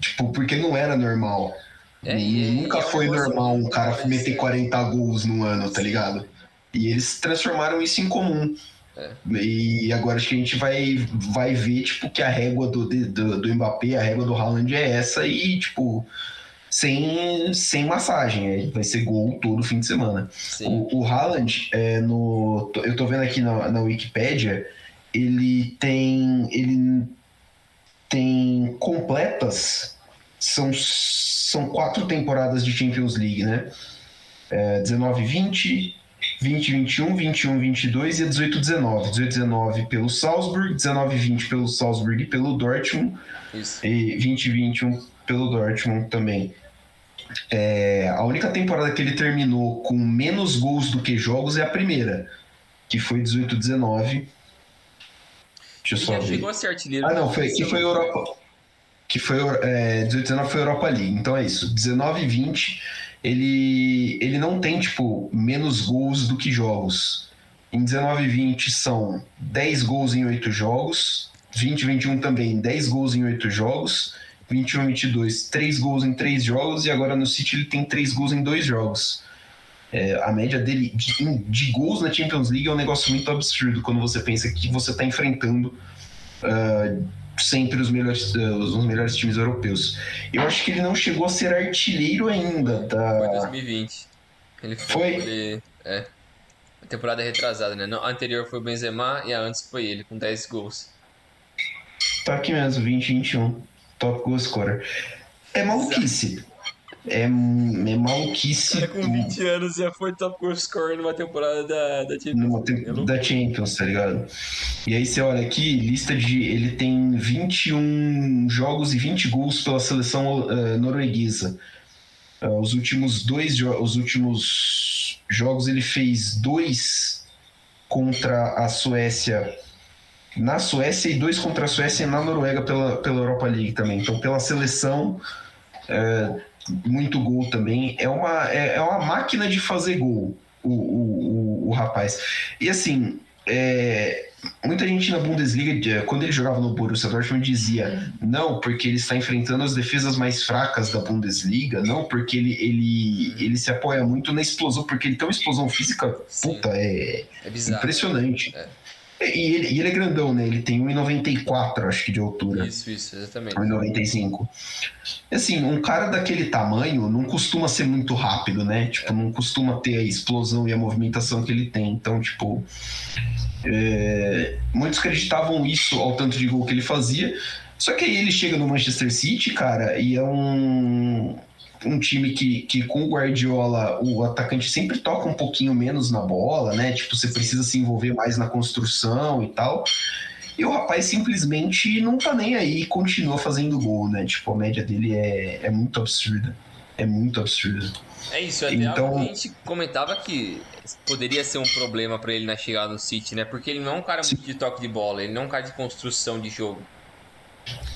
B: Tipo, porque não era normal. É, Nunca é foi normal um cara meter 40 gols no ano, tá ligado? E eles transformaram isso em comum. É. E agora acho que a gente vai, vai ver, tipo, que a régua do, do, do Mbappé, a régua do Haaland é essa e, tipo, sem, sem massagem. É, vai ser gol todo fim de semana. O, o Haaland, é, no, eu tô vendo aqui na, na Wikipedia, ele tem. Ele tem completas. São, são quatro temporadas de Champions League, né? É, 19, 20, 2021, 21, 22 e 18, 19. 18, 19 pelo Salzburg, 19, 20 pelo Salzburg e pelo Dortmund. Isso. E 20, 21 pelo Dortmund também. É, a única temporada que ele terminou com menos gols do que jogos é a primeira, que foi 18-19.
C: Deixa eu só já ver. chegou a ser artilheiro.
B: Ah, não, foi, que foi Europa. Que foi é, 18 19 foi Europa League. Então é isso. 19 e 20, ele, ele não tem, tipo, menos gols do que jogos. Em 19 e 20 são 10 gols em 8 jogos. 20 e 21 também, 10 gols em 8 jogos. 21 e 22, 3 gols em 3 jogos. E agora no City ele tem 3 gols em 2 jogos. É, a média dele de, de, gols na Champions League é um negócio muito absurdo quando você pensa que você está enfrentando uh, sempre os melhores, os melhores times europeus. Eu acho que ele não chegou a ser artilheiro ainda. Da...
C: Foi 2020. Ele foi. foi? Ele, é. A temporada retrasada, né? A anterior foi o Benzema e a antes foi ele, com 10 gols.
B: Tá aqui mesmo, 20 21. Top goal scorer. É maluquice. É, é maluquice.
C: Cara, com 20 anos já foi top goal scorer numa temporada da, da Champions.
B: Te da Champions, tá ligado? E aí você olha aqui, lista de. Ele tem 21 jogos e 20 gols pela seleção uh, norueguesa. Uh, os últimos dois os últimos jogos ele fez dois contra a Suécia na Suécia e dois contra a Suécia e na Noruega pela, pela Europa League também. Então, pela seleção, é, muito gol também. É uma, é, é, uma máquina de fazer gol, o, o, o, o rapaz. E assim, é, muita gente na Bundesliga, quando ele jogava no Borussia Dortmund, dizia não, porque ele está enfrentando as defesas mais fracas da Bundesliga, não, porque ele, ele, ele se apoia muito na explosão, porque ele tem uma explosão física, puta, é, é impressionante. É. E ele, e ele é grandão, né? Ele tem 1,94, acho que, de altura.
C: Isso, isso, exatamente.
B: 1,95. Assim, um cara daquele tamanho não costuma ser muito rápido, né? Tipo, não costuma ter a explosão e a movimentação que ele tem. Então, tipo. É... Muitos acreditavam isso ao tanto de gol que ele fazia. Só que aí ele chega no Manchester City, cara, e é um um time que, que com o Guardiola o atacante sempre toca um pouquinho menos na bola, né? Tipo, você precisa se envolver mais na construção e tal. E o rapaz simplesmente não tá nem aí e continua fazendo gol, né? Tipo, a média dele é, é muito absurda. É muito absurda.
C: É isso, até então... a gente comentava que poderia ser um problema para ele na chegada no City, né? Porque ele não é um cara muito de toque de bola, ele não é um cara de construção de jogo.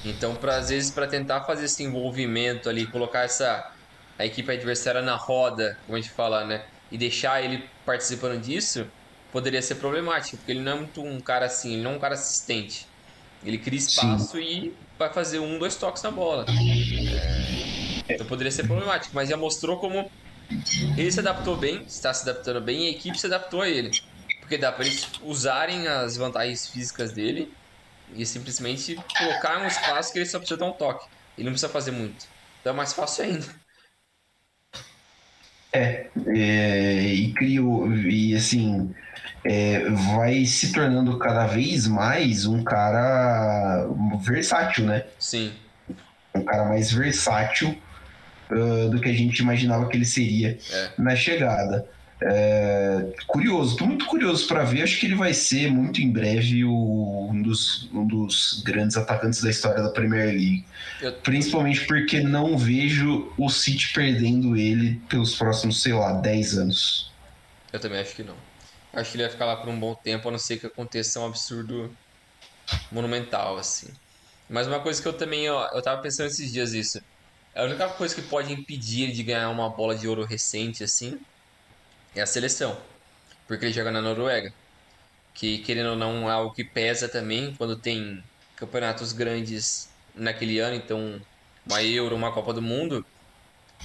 C: Então, pra, às vezes, para tentar fazer esse envolvimento ali, colocar essa a equipe adversária na roda, como a gente fala, né? E deixar ele participando disso, poderia ser problemático, porque ele não é muito um cara assim, ele não é um cara assistente. Ele cria espaço Sim. e vai fazer um, dois toques na bola. É, então poderia ser problemático, mas já mostrou como ele se adaptou bem, está se adaptando bem e a equipe se adaptou a ele. Porque dá para eles usarem as vantagens físicas dele e simplesmente colocar um espaço que ele só precisa dar um toque. Ele não precisa fazer muito. Então é mais fácil ainda.
B: É, é e criou, e assim, é, vai se tornando cada vez mais um cara versátil, né?
C: Sim.
B: Um cara mais versátil uh, do que a gente imaginava que ele seria é. na chegada. É, curioso, tô muito curioso para ver. Acho que ele vai ser muito em breve o, um, dos, um dos grandes atacantes da história da Premier League. Eu... Principalmente porque não vejo o City perdendo ele pelos próximos, sei lá, 10 anos.
C: Eu também acho que não. Acho que ele vai ficar lá por um bom tempo, a não ser que aconteça um absurdo monumental, assim. Mas uma coisa que eu também, ó, eu tava pensando esses dias isso. A única coisa que pode impedir ele de ganhar uma bola de ouro recente, assim, é a seleção. Porque ele joga na Noruega. Que, querendo ou não, é algo que pesa também quando tem campeonatos grandes naquele ano. Então, uma Euro, uma Copa do Mundo.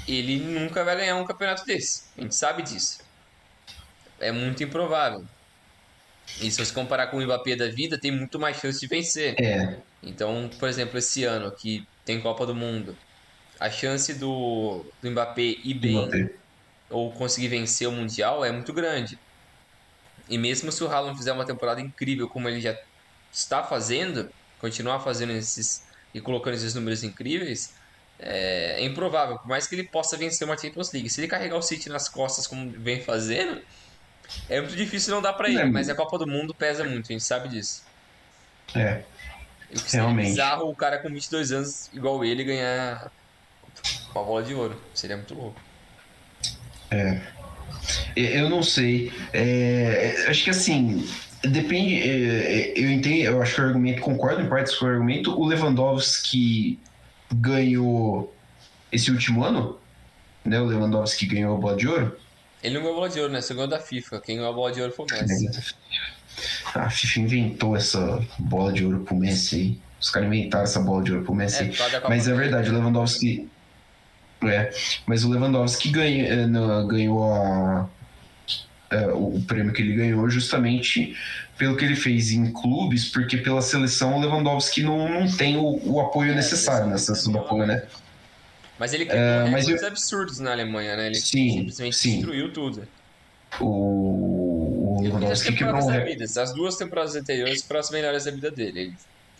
C: Ele nunca vai ganhar um campeonato desse. A gente sabe disso. É muito improvável. E se você comparar com o Mbappé da vida, tem muito mais chance de vencer.
B: É.
C: Então, por exemplo, esse ano que tem Copa do Mundo, a chance do, do Mbappé ir bem Mbappé ou conseguir vencer o Mundial é muito grande. E mesmo se o Haaland fizer uma temporada incrível como ele já está fazendo, continuar fazendo esses e colocando esses números incríveis, é, é improvável. Por mais que ele possa vencer uma Champions League, se ele carregar o City nas costas como vem fazendo, é muito difícil não dar para ele. É. Mas a Copa do Mundo pesa muito, a gente sabe disso.
B: É.
C: Realmente. É bizarro o cara com 22 anos igual ele ganhar Com a bola de ouro. Seria muito louco.
B: É. Eu não sei. É, acho que assim. Depende. É, eu entendo, eu acho que o argumento, concordo em partes com o argumento. O Lewandowski ganhou esse último ano, né? O Lewandowski ganhou a bola de ouro.
C: Ele não ganhou a bola de ouro, né? Você ganhou da FIFA. Quem ganhou a bola de ouro foi o Messi.
B: A FIFA inventou essa bola de ouro pro Messi aí. Os caras inventaram essa bola de ouro pro Messi. É, mas é verdade, o Lewandowski. É, mas o Lewandowski ganha, é, ganhou a, é, o prêmio que ele ganhou justamente pelo que ele fez em clubes, porque pela seleção o Lewandowski não, não tem o, o apoio é, necessário na seleção do apoio, né?
C: Mas ele quebrou é, recordes eu... absurdos na Alemanha, né? Ele
B: sim,
C: simplesmente
B: sim.
C: destruiu tudo.
B: O, o Lewandowski quebrou um
C: recorde. As duas temporadas anteriores foram as melhores da vida dele.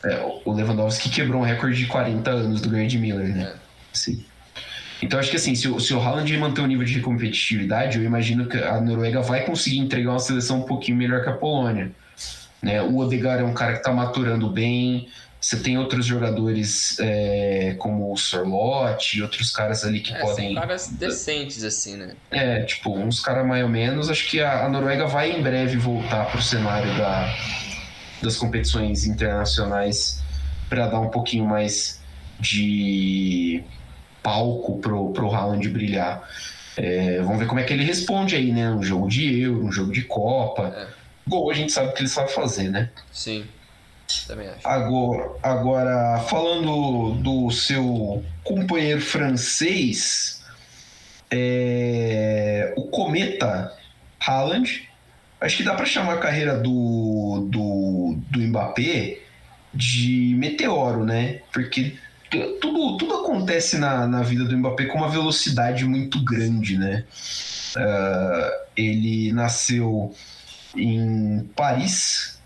B: É, o Lewandowski quebrou um recorde de 40 anos do Gerd Miller, né? É. Sim. Então acho que assim, se o, se o Haaland manter o nível de competitividade, eu imagino que a Noruega vai conseguir entregar uma seleção um pouquinho melhor que a Polônia. Né? O Odegaard é um cara que está maturando bem. Você tem outros jogadores é, como o Sorlote e outros caras ali que
C: é,
B: podem.
C: São caras decentes, assim, né?
B: É, tipo, uns caras mais ou menos. Acho que a, a Noruega vai em breve voltar para o cenário da, das competições internacionais para dar um pouquinho mais de palco pro, pro Haaland brilhar. É, vamos ver como é que ele responde aí, né? Um jogo de Euro, um jogo de Copa. É. Gol a gente sabe que ele sabe fazer, né?
C: Sim. Também acho.
B: Agora, agora falando do seu companheiro francês, é, o Cometa Haaland, acho que dá para chamar a carreira do, do, do Mbappé de meteoro, né? Porque tudo, tudo acontece na, na vida do Mbappé com uma velocidade muito grande, né? Uh, ele nasceu em Paris,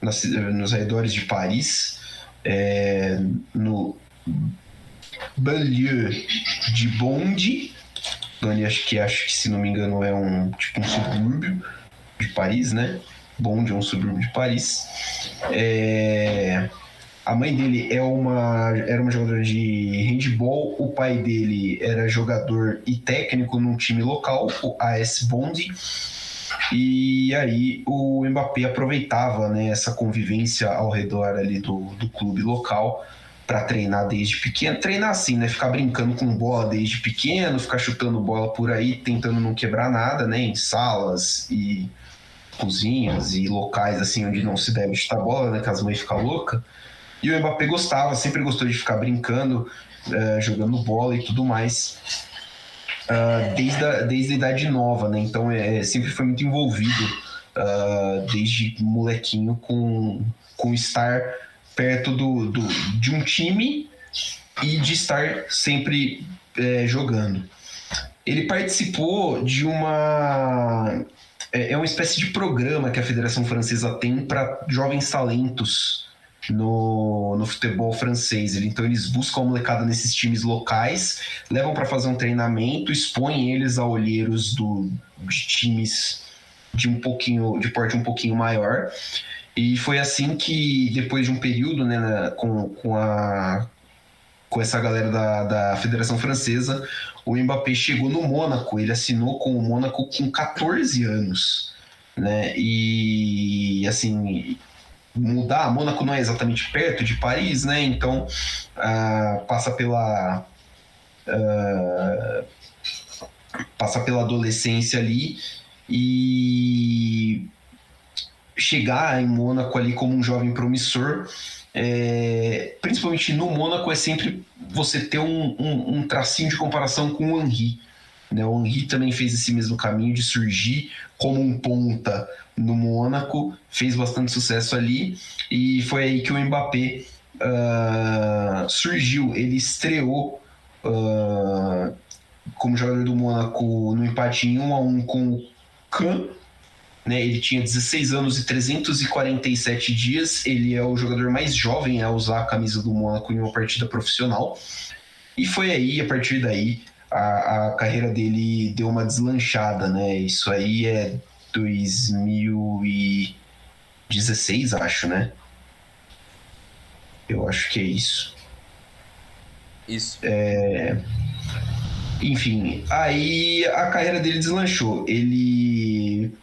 B: nas, nos arredores de Paris, é, no banlieue de Bondy, Bondy acho que acho que se não me engano é um tipo um subúrbio de Paris, né? Bondy é um subúrbio de Paris. É, a mãe dele é uma, era uma jogadora de handball, o pai dele era jogador e técnico num time local, o AS Bondi. E aí o Mbappé aproveitava né, essa convivência ao redor ali do, do clube local para treinar desde pequeno. Treinar assim, né? Ficar brincando com bola desde pequeno, ficar chutando bola por aí, tentando não quebrar nada, né? Em salas e cozinhas e locais assim onde não se deve chutar bola, né? Que as mães ficam loucas. E o Mbappé gostava, sempre gostou de ficar brincando, uh, jogando bola e tudo mais. Uh, desde, a, desde a idade nova, né? Então é, sempre foi muito envolvido uh, desde molequinho com, com estar perto do, do, de um time e de estar sempre é, jogando. Ele participou de uma é, é uma espécie de programa que a Federação Francesa tem para jovens talentos no, no futebol francês. Então eles buscam a molecada nesses times locais, levam para fazer um treinamento, expõem eles a olheiros do, de times de um pouquinho de porte um pouquinho maior. E foi assim que, depois de um período né, com, com, a, com essa galera da, da Federação Francesa, o Mbappé chegou no Mônaco. Ele assinou com o Mônaco com 14 anos. Né? E assim, mudar. Mônaco não é exatamente perto de Paris, né? Então uh, passa pela uh, passa pela adolescência ali e chegar em Mônaco ali como um jovem promissor, é, principalmente no Mônaco, é sempre você ter um, um, um tracinho de comparação com o Henri. Né? O Henri também fez esse mesmo caminho de surgir como um ponta no Mônaco, fez bastante sucesso ali e foi aí que o Mbappé uh, surgiu. Ele estreou uh, como jogador do Mônaco no empate em 1 a 1 com o Kahn. Né, ele tinha 16 anos e 347 dias. Ele é o jogador mais jovem a usar a camisa do Mônaco em uma partida profissional. E foi aí, a partir daí, a, a carreira dele deu uma deslanchada, né? Isso aí é 2016, acho, né? Eu acho que é isso.
C: Isso.
B: É... Enfim, aí a carreira dele deslanchou. Ele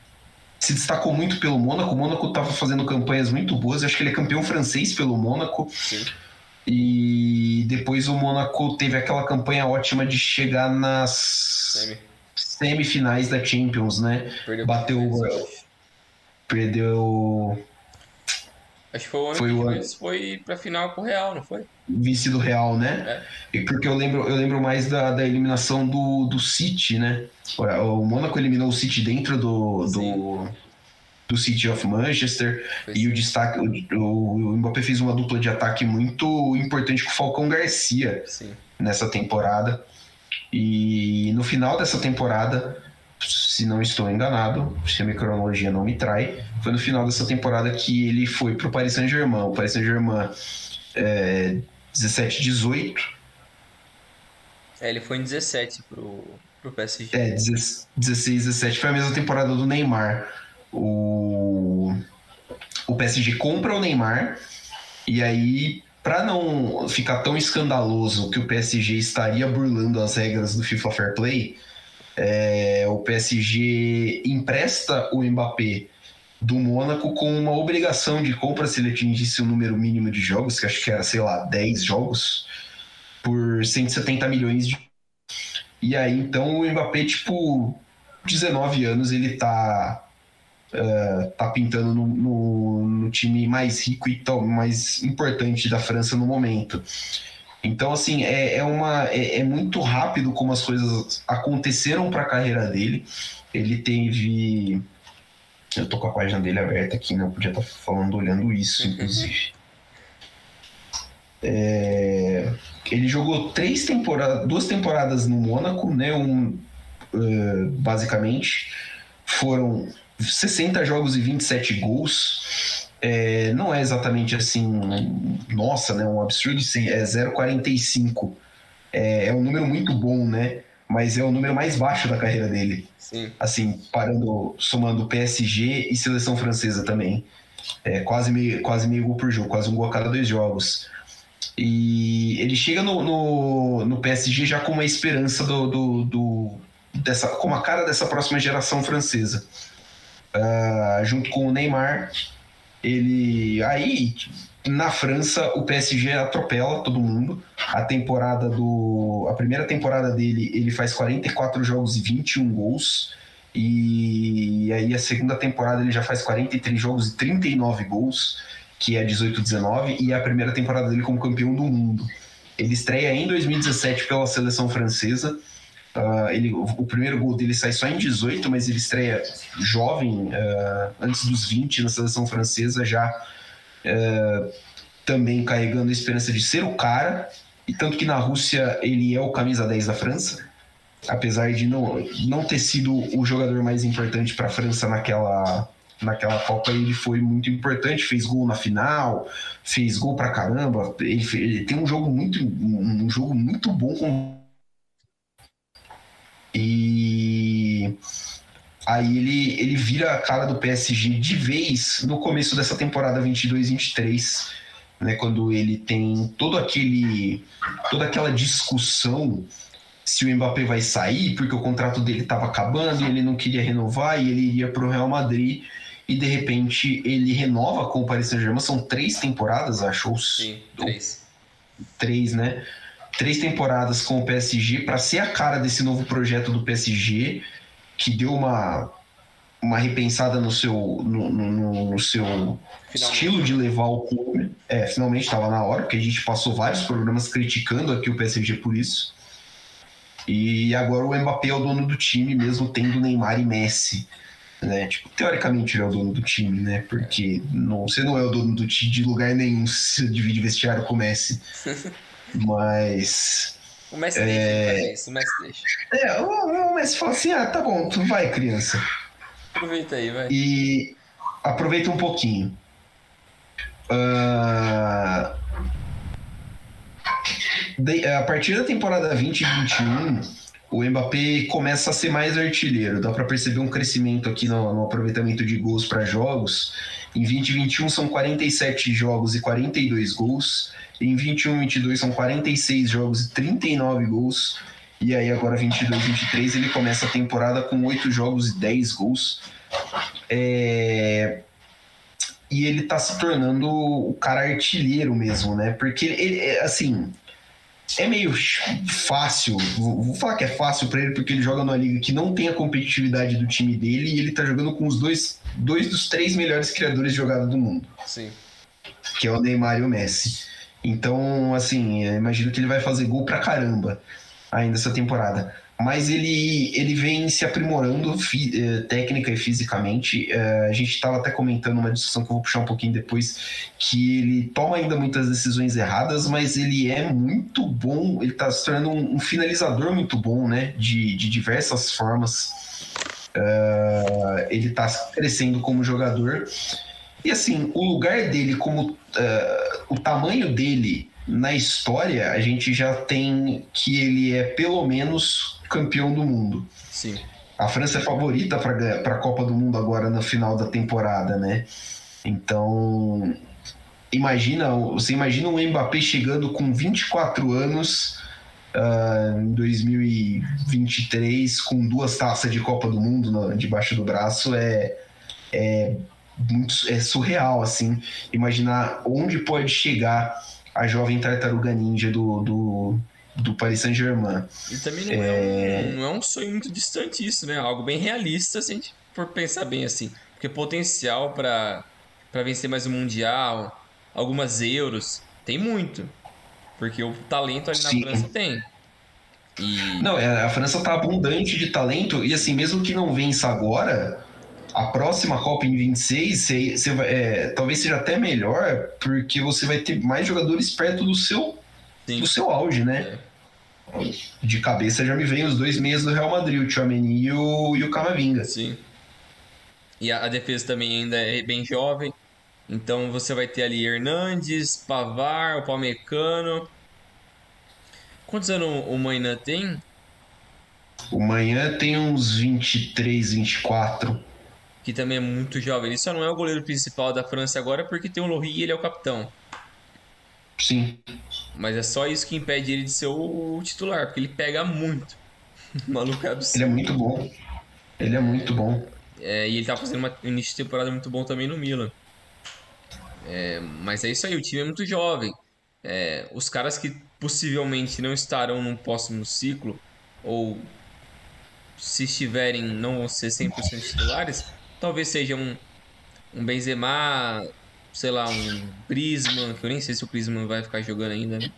B: se destacou muito pelo Mônaco. O Mônaco estava fazendo campanhas muito boas. Eu acho que ele é campeão francês pelo Mônaco. Sim. E depois o Mônaco teve aquela campanha ótima de chegar nas Semi. semifinais da Champions, né? Perdeu Bateu. Perdeu.
C: Acho que foi o ano foi que o ano... foi pra final com o Real, não foi?
B: Vice do Real, né? É. E porque eu lembro, eu lembro mais da, da eliminação do, do City, né? O Mônaco eliminou o City dentro do, do, do, City of Manchester. E o destaque, o, o Mbappé fez uma dupla de ataque muito importante com o Falcão Garcia sim. nessa temporada. E no final dessa temporada, se não estou enganado, se a minha cronologia não me trai, foi no final dessa temporada que ele foi para o Paris Saint-Germain. O Paris Saint-Germain é, 17, 18.
C: É, ele foi em 17 pro, pro PSG.
B: É, 16, 17 foi a mesma temporada do Neymar. O, o PSG compra o Neymar e aí para não ficar tão escandaloso que o PSG estaria burlando as regras do FIFA Fair Play, é, o PSG empresta o Mbappé do Mônaco com uma obrigação de compra se ele atingisse o número mínimo de jogos, que acho que era, sei lá, 10 jogos, por 170 milhões de. E aí, então, o Mbappé, tipo, 19 anos, ele tá. Uh, tá pintando no, no, no, time mais rico e tal, mais importante da França no momento. Então, assim, é, é, uma, é, é muito rápido como as coisas aconteceram para a carreira dele. Ele teve eu tô com a página dele aberta aqui, não podia estar tá falando, olhando isso, inclusive. É, ele jogou três temporadas, duas temporadas no Mônaco, né? Um, uh, basicamente foram 60 jogos e 27 gols. É, não é exatamente assim, nossa, né? Um absurdo, é 0,45. É, é um número muito bom, né? Mas é o número mais baixo da carreira dele. Sim. Assim, parando, somando PSG e seleção francesa também. É, quase, meio, quase meio gol por jogo, quase um gol a cada dois jogos. E ele chega no, no, no PSG já com uma esperança do, do, do, dessa, com a cara dessa próxima geração francesa. Uh, junto com o Neymar, ele aí na França, o PSG atropela todo mundo. A temporada do. A primeira temporada dele, ele faz 44 jogos e 21 gols. E aí a segunda temporada ele já faz 43 jogos e 39 gols, que é 18-19, e a primeira temporada dele como campeão do mundo. Ele estreia em 2017 pela seleção francesa. Uh, ele, o primeiro gol dele sai só em 18, mas ele estreia jovem, uh, antes dos 20 na seleção francesa, já é, também carregando a esperança de ser o cara, e tanto que na Rússia ele é o camisa 10 da França, apesar de não, não ter sido o jogador mais importante para a França naquela, naquela Copa, ele foi muito importante, fez gol na final, fez gol pra caramba, ele, ele tem um jogo muito, um jogo muito bom com e Aí ele, ele vira a cara do PSG de vez no começo dessa temporada 22-23, né, quando ele tem todo aquele toda aquela discussão se o Mbappé vai sair, porque o contrato dele estava acabando e ele não queria renovar e ele iria para o Real Madrid e de repente ele renova com o Paris Saint-Germain. São três temporadas, acho.
C: Sim, três.
B: Três, né? Três temporadas com o PSG para ser a cara desse novo projeto do PSG que deu uma, uma repensada no seu, no, no, no seu estilo de levar o clube. É, finalmente estava na hora, porque a gente passou vários programas criticando aqui o PSG por isso. E agora o Mbappé é o dono do time, mesmo tendo Neymar e Messi. Né? Tipo, teoricamente ele é o dono do time, né? Porque não, você não é o dono do time de lugar nenhum se divide vestiário com o Messi. Mas
C: o Messi é... deixa isso, o Messi deixa. É,
B: o, o Messi fala assim: ah, tá bom, tu vai, criança.
C: Aproveita aí, vai.
B: E aproveita um pouquinho. Uh... a partir da temporada 2021, o Mbappé começa a ser mais artilheiro. Dá para perceber um crescimento aqui no, no aproveitamento de gols para jogos. Em 2021 são 47 jogos e 42 gols. Em 21 22 são 46 jogos e 39 gols. E aí agora 22, 23 ele começa a temporada com 8 jogos e 10 gols. É... E ele tá se tornando o cara artilheiro mesmo, né? Porque ele, é, assim, é meio fácil, vou falar que é fácil para ele porque ele joga numa liga que não tem a competitividade do time dele e ele tá jogando com os dois, dois dos três melhores criadores de jogada do mundo.
C: Sim.
B: Que é o Neymar e o Messi. Então, assim, imagino que ele vai fazer gol pra caramba ainda essa temporada. Mas ele, ele vem se aprimorando eh, técnica e fisicamente. Eh, a gente estava até comentando uma discussão que eu vou puxar um pouquinho depois, que ele toma ainda muitas decisões erradas, mas ele é muito bom, ele está se tornando um, finalizador muito bom, né? De, de diversas formas. Uh, ele está crescendo como jogador. E assim, o lugar dele como. Uh, o tamanho dele na história, a gente já tem que ele é pelo menos campeão do mundo.
C: Sim.
B: A França é favorita para a Copa do Mundo agora no final da temporada, né? Então, imagina, você imagina um Mbappé chegando com 24 anos uh, em 2023 com duas taças de Copa do Mundo no, debaixo do braço é, é muito é surreal assim imaginar onde pode chegar a jovem tartaruga ninja do, do, do Paris Saint-Germain.
C: E também não é... é... Um, não é um sonho muito distante isso, né? Algo bem realista, se a gente for pensar bem assim. Porque potencial para vencer mais um Mundial, algumas Euros, tem muito. Porque o talento ali Sim. na França tem.
B: E... Não, é, a França tá abundante de talento, e assim, mesmo que não vença agora, a próxima Copa em 26 você, você vai, é, talvez seja até melhor, porque você vai ter mais jogadores perto do seu, do seu auge, né? É. De cabeça já me vem os dois meias do Real Madrid, o Tchouameni e o, e o Camavinga.
C: Sim. E a, a, defesa também ainda é bem jovem. Então você vai ter ali Hernandes, Pavar, o Palmecano. Quantos anos o Manhã tem?
B: O Manhã tem uns 23, 24
C: que também é muito jovem. Ele só não é o goleiro principal da França agora porque tem o Lohri e ele é o capitão.
B: Sim.
C: Mas é só isso que impede ele de ser o titular, porque ele pega muito. o maluco é absurdo.
B: Ele é muito bom. Ele é muito bom.
C: É, e ele tá fazendo uma, um início de temporada muito bom também no Milan. É, mas é isso aí, o time é muito jovem. É, os caras que possivelmente não estarão no próximo ciclo, ou se estiverem, não vão ser 100% titulares, Talvez seja um, um Benzema, sei lá, um Prisma, que eu nem sei se o Prisma vai ficar jogando ainda, né?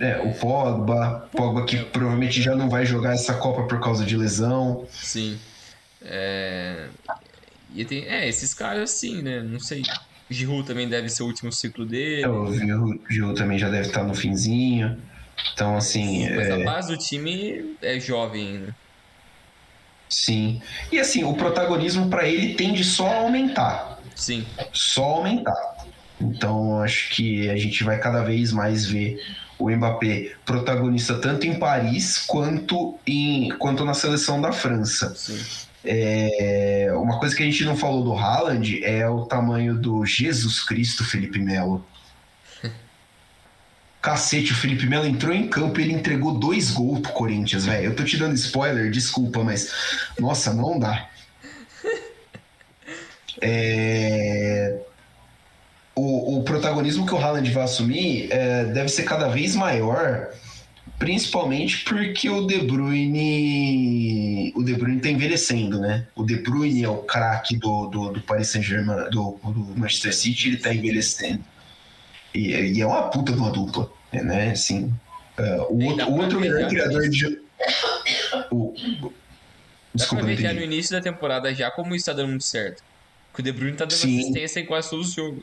B: É, o Pogba, Pogba que provavelmente já não vai jogar essa Copa por causa de lesão.
C: Sim. É, e tem, é esses caras assim, né? Não sei. O Giroud também deve ser o último ciclo dele. É,
B: o Giroud também já deve estar no finzinho. Então, assim.
C: Mas é... a base do time é jovem ainda.
B: Sim. E assim, o protagonismo para ele tende só a aumentar.
C: Sim.
B: Só aumentar. Então, acho que a gente vai cada vez mais ver o Mbappé protagonista tanto em Paris quanto, em, quanto na seleção da França.
C: Sim.
B: É, uma coisa que a gente não falou do Haaland é o tamanho do Jesus Cristo Felipe Melo. Cacete, o Felipe Melo entrou em campo e ele entregou dois gols pro Corinthians, velho. Eu tô te dando spoiler, desculpa, mas. Nossa, não dá. É... O, o, protagonismo que o Haaland vai assumir é, deve ser cada vez maior, principalmente porque o De Bruyne. O De Bruyne tá envelhecendo, né? O De Bruyne é o craque do, do, do Paris Saint-Germain, do, do Manchester City, ele tá envelhecendo. E, e é uma puta de uma dupla, né? Assim, uh, o, outro, o outro melhor criador de. O,
C: Desculpa, Dá pra ver já no início da temporada já como isso tá dando muito certo. Que o De Bruyne tá dando Sim. assistência em quase todos os jogos.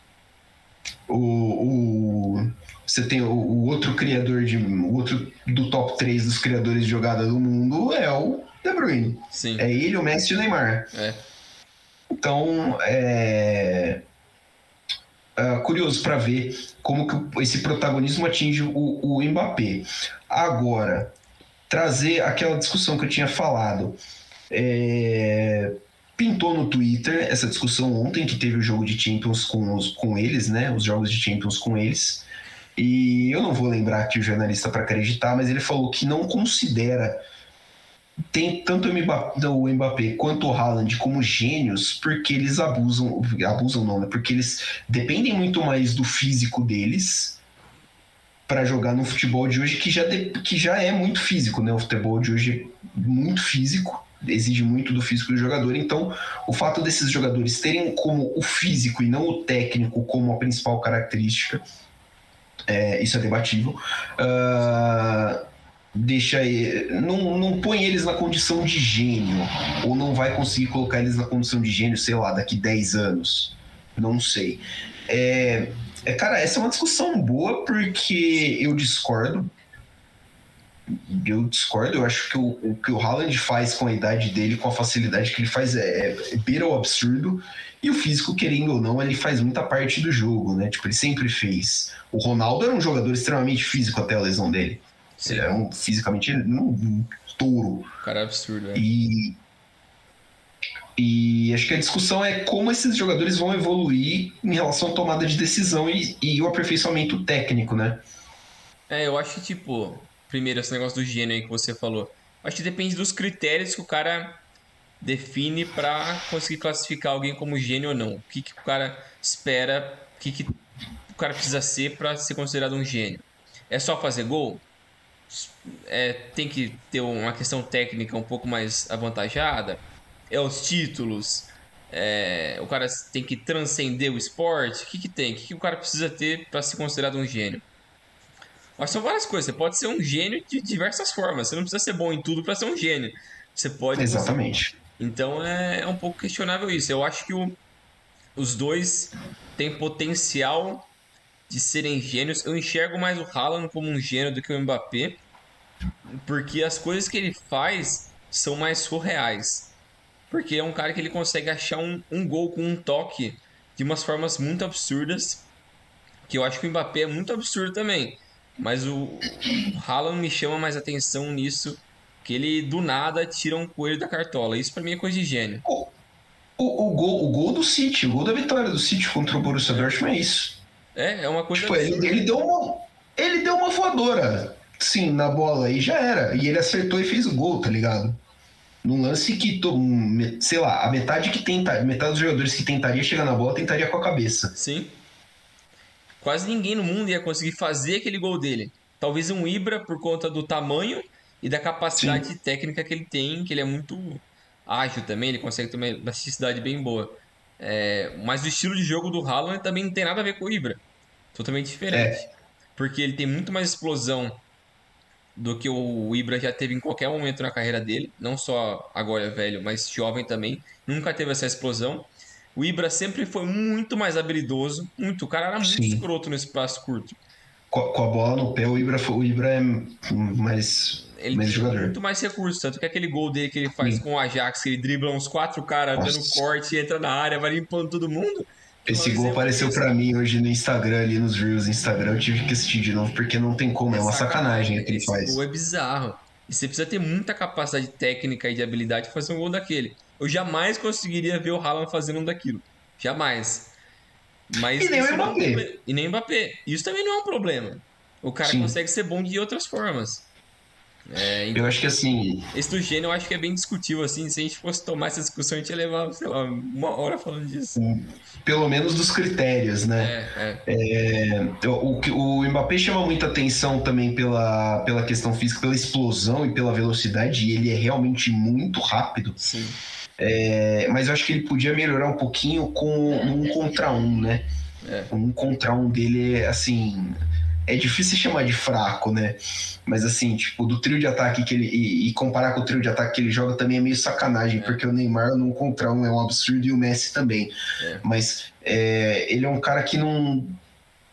B: O, o, você tem o, o, outro criador de. O outro do top 3 dos criadores de jogada do mundo é o De Bruyne.
C: Sim.
B: É ele, o Messi e o Neymar.
C: É.
B: Então, é uh, curioso para ver como que esse protagonismo atinge o, o Mbappé. Agora, trazer aquela discussão que eu tinha falado. É, pintou no Twitter essa discussão ontem que teve o jogo de Champions com, os, com eles, né? Os jogos de Champions com eles. E eu não vou lembrar aqui o jornalista para acreditar, mas ele falou que não considera tem tanto o Mbappé quanto o Haaland como gênios porque eles abusam, abusam não, né? Porque eles dependem muito mais do físico deles para jogar no futebol de hoje que já, de, que já é muito físico, né? O futebol de hoje é muito físico, exige muito do físico do jogador. Então, o fato desses jogadores terem como o físico e não o técnico como a principal característica, é, isso é debatível. Uh, deixa não, não põe eles na condição de gênio ou não vai conseguir colocar eles na condição de gênio, sei lá, daqui 10 anos. Não sei. É, é, cara, essa é uma discussão boa porque eu discordo. Eu discordo, eu acho que o, o que o Haaland faz com a idade dele, com a facilidade que ele faz, é, é beira o absurdo. E o físico, querendo ou não, ele faz muita parte do jogo, né? Tipo, ele sempre fez. O Ronaldo era um jogador extremamente físico até a lesão dele. Ele era um, fisicamente um, um touro.
C: Cara é absurdo, é.
B: E, e acho que a discussão é como esses jogadores vão evoluir em relação à tomada de decisão e, e o aperfeiçoamento técnico, né?
C: É, eu acho que, tipo, primeiro, esse negócio do gênio aí que você falou. Acho que depende dos critérios que o cara define para conseguir classificar alguém como gênio ou não. O que, que o cara espera, o que, que o cara precisa ser para ser considerado um gênio. É só fazer gol? É, tem que ter uma questão técnica um pouco mais avantajada, é os títulos, é, o cara tem que transcender o esporte, o que, que tem? O que, que o cara precisa ter para ser considerado um gênio? Mas são várias coisas, você pode ser um gênio de diversas formas, você não precisa ser bom em tudo para ser um gênio. Você pode.
B: Exatamente.
C: Então é, é um pouco questionável isso. Eu acho que o, os dois têm potencial de serem gênios. Eu enxergo mais o Haaland como um gênio do que o Mbappé, porque as coisas que ele faz são mais surreais. Porque é um cara que ele consegue achar um, um gol com um toque de umas formas muito absurdas, que eu acho que o Mbappé é muito absurdo também. Mas o, o Haaland me chama mais atenção nisso, que ele do nada tira um coelho da cartola. Isso para mim é coisa de gênio.
B: O, o, o, gol, o gol do City, o gol da vitória do City contra o Borussia Dortmund é isso.
C: É, é uma coisa.
B: Tipo, ele, ele, deu uma. Ele deu uma voadora, sim, na bola e já era. E ele acertou e fez o gol, tá ligado? Num lance que, sei lá, a metade que tenta, metade dos jogadores que tentaria chegar na bola tentaria com a cabeça.
C: Sim. Quase ninguém no mundo ia conseguir fazer aquele gol dele. Talvez um Ibra por conta do tamanho e da capacidade sim. técnica que ele tem, que ele é muito ágil também, ele consegue ter uma elasticidade bem boa. É, mas o estilo de jogo do Haaland também não tem nada a ver com o Ibra. Totalmente diferente. É. Porque ele tem muito mais explosão do que o Ibra já teve em qualquer momento na carreira dele. Não só agora velho, mas jovem também. Nunca teve essa explosão. O Ibra sempre foi muito mais habilidoso. Muito. O cara era muito Sim. escroto no espaço curto.
B: Com a bola no pé, o Ibra, o Ibra é mais
C: ele
B: mais tem jogador.
C: muito mais recursos. Tanto que aquele gol dele que ele faz Sim. com o Ajax, que ele dribla uns quatro caras dando corte, entra na área, vai limpando todo mundo.
B: Esse gol apareceu para mim hoje no Instagram, ali nos Reels do Instagram. Eu tive que assistir de novo, porque não tem como, é, é uma sacanagem, que ele faz. Esse
C: gol é bizarro. E você precisa ter muita capacidade técnica e de habilidade para fazer um gol daquele. Eu jamais conseguiria ver o Haaland fazendo um daquilo. Jamais. Mas
B: e nem o Mbappé.
C: É e nem o Mbappé. Isso também não é um problema. O cara Sim. consegue ser bom de outras formas.
B: É, então, eu acho que assim.
C: Esse do gênio eu acho que é bem discutível, assim. Se a gente fosse tomar essa discussão, a gente ia levar, sei lá, uma hora falando disso.
B: Pelo menos dos critérios, né? É, é. é o, o, o Mbappé chama muita atenção também pela, pela questão física, pela explosão e pela velocidade, e ele é realmente muito rápido.
C: Sim.
B: É, mas eu acho que ele podia melhorar um pouquinho com um contra um, né? É. Um contra um dele, assim é difícil chamar de fraco, né? Mas assim, tipo, do trio de ataque que ele. E, e, comparar com o trio de ataque que ele joga também é meio sacanagem, é. porque o Neymar num contra um é um absurdo e o Messi também. É. Mas é, ele é um cara que não.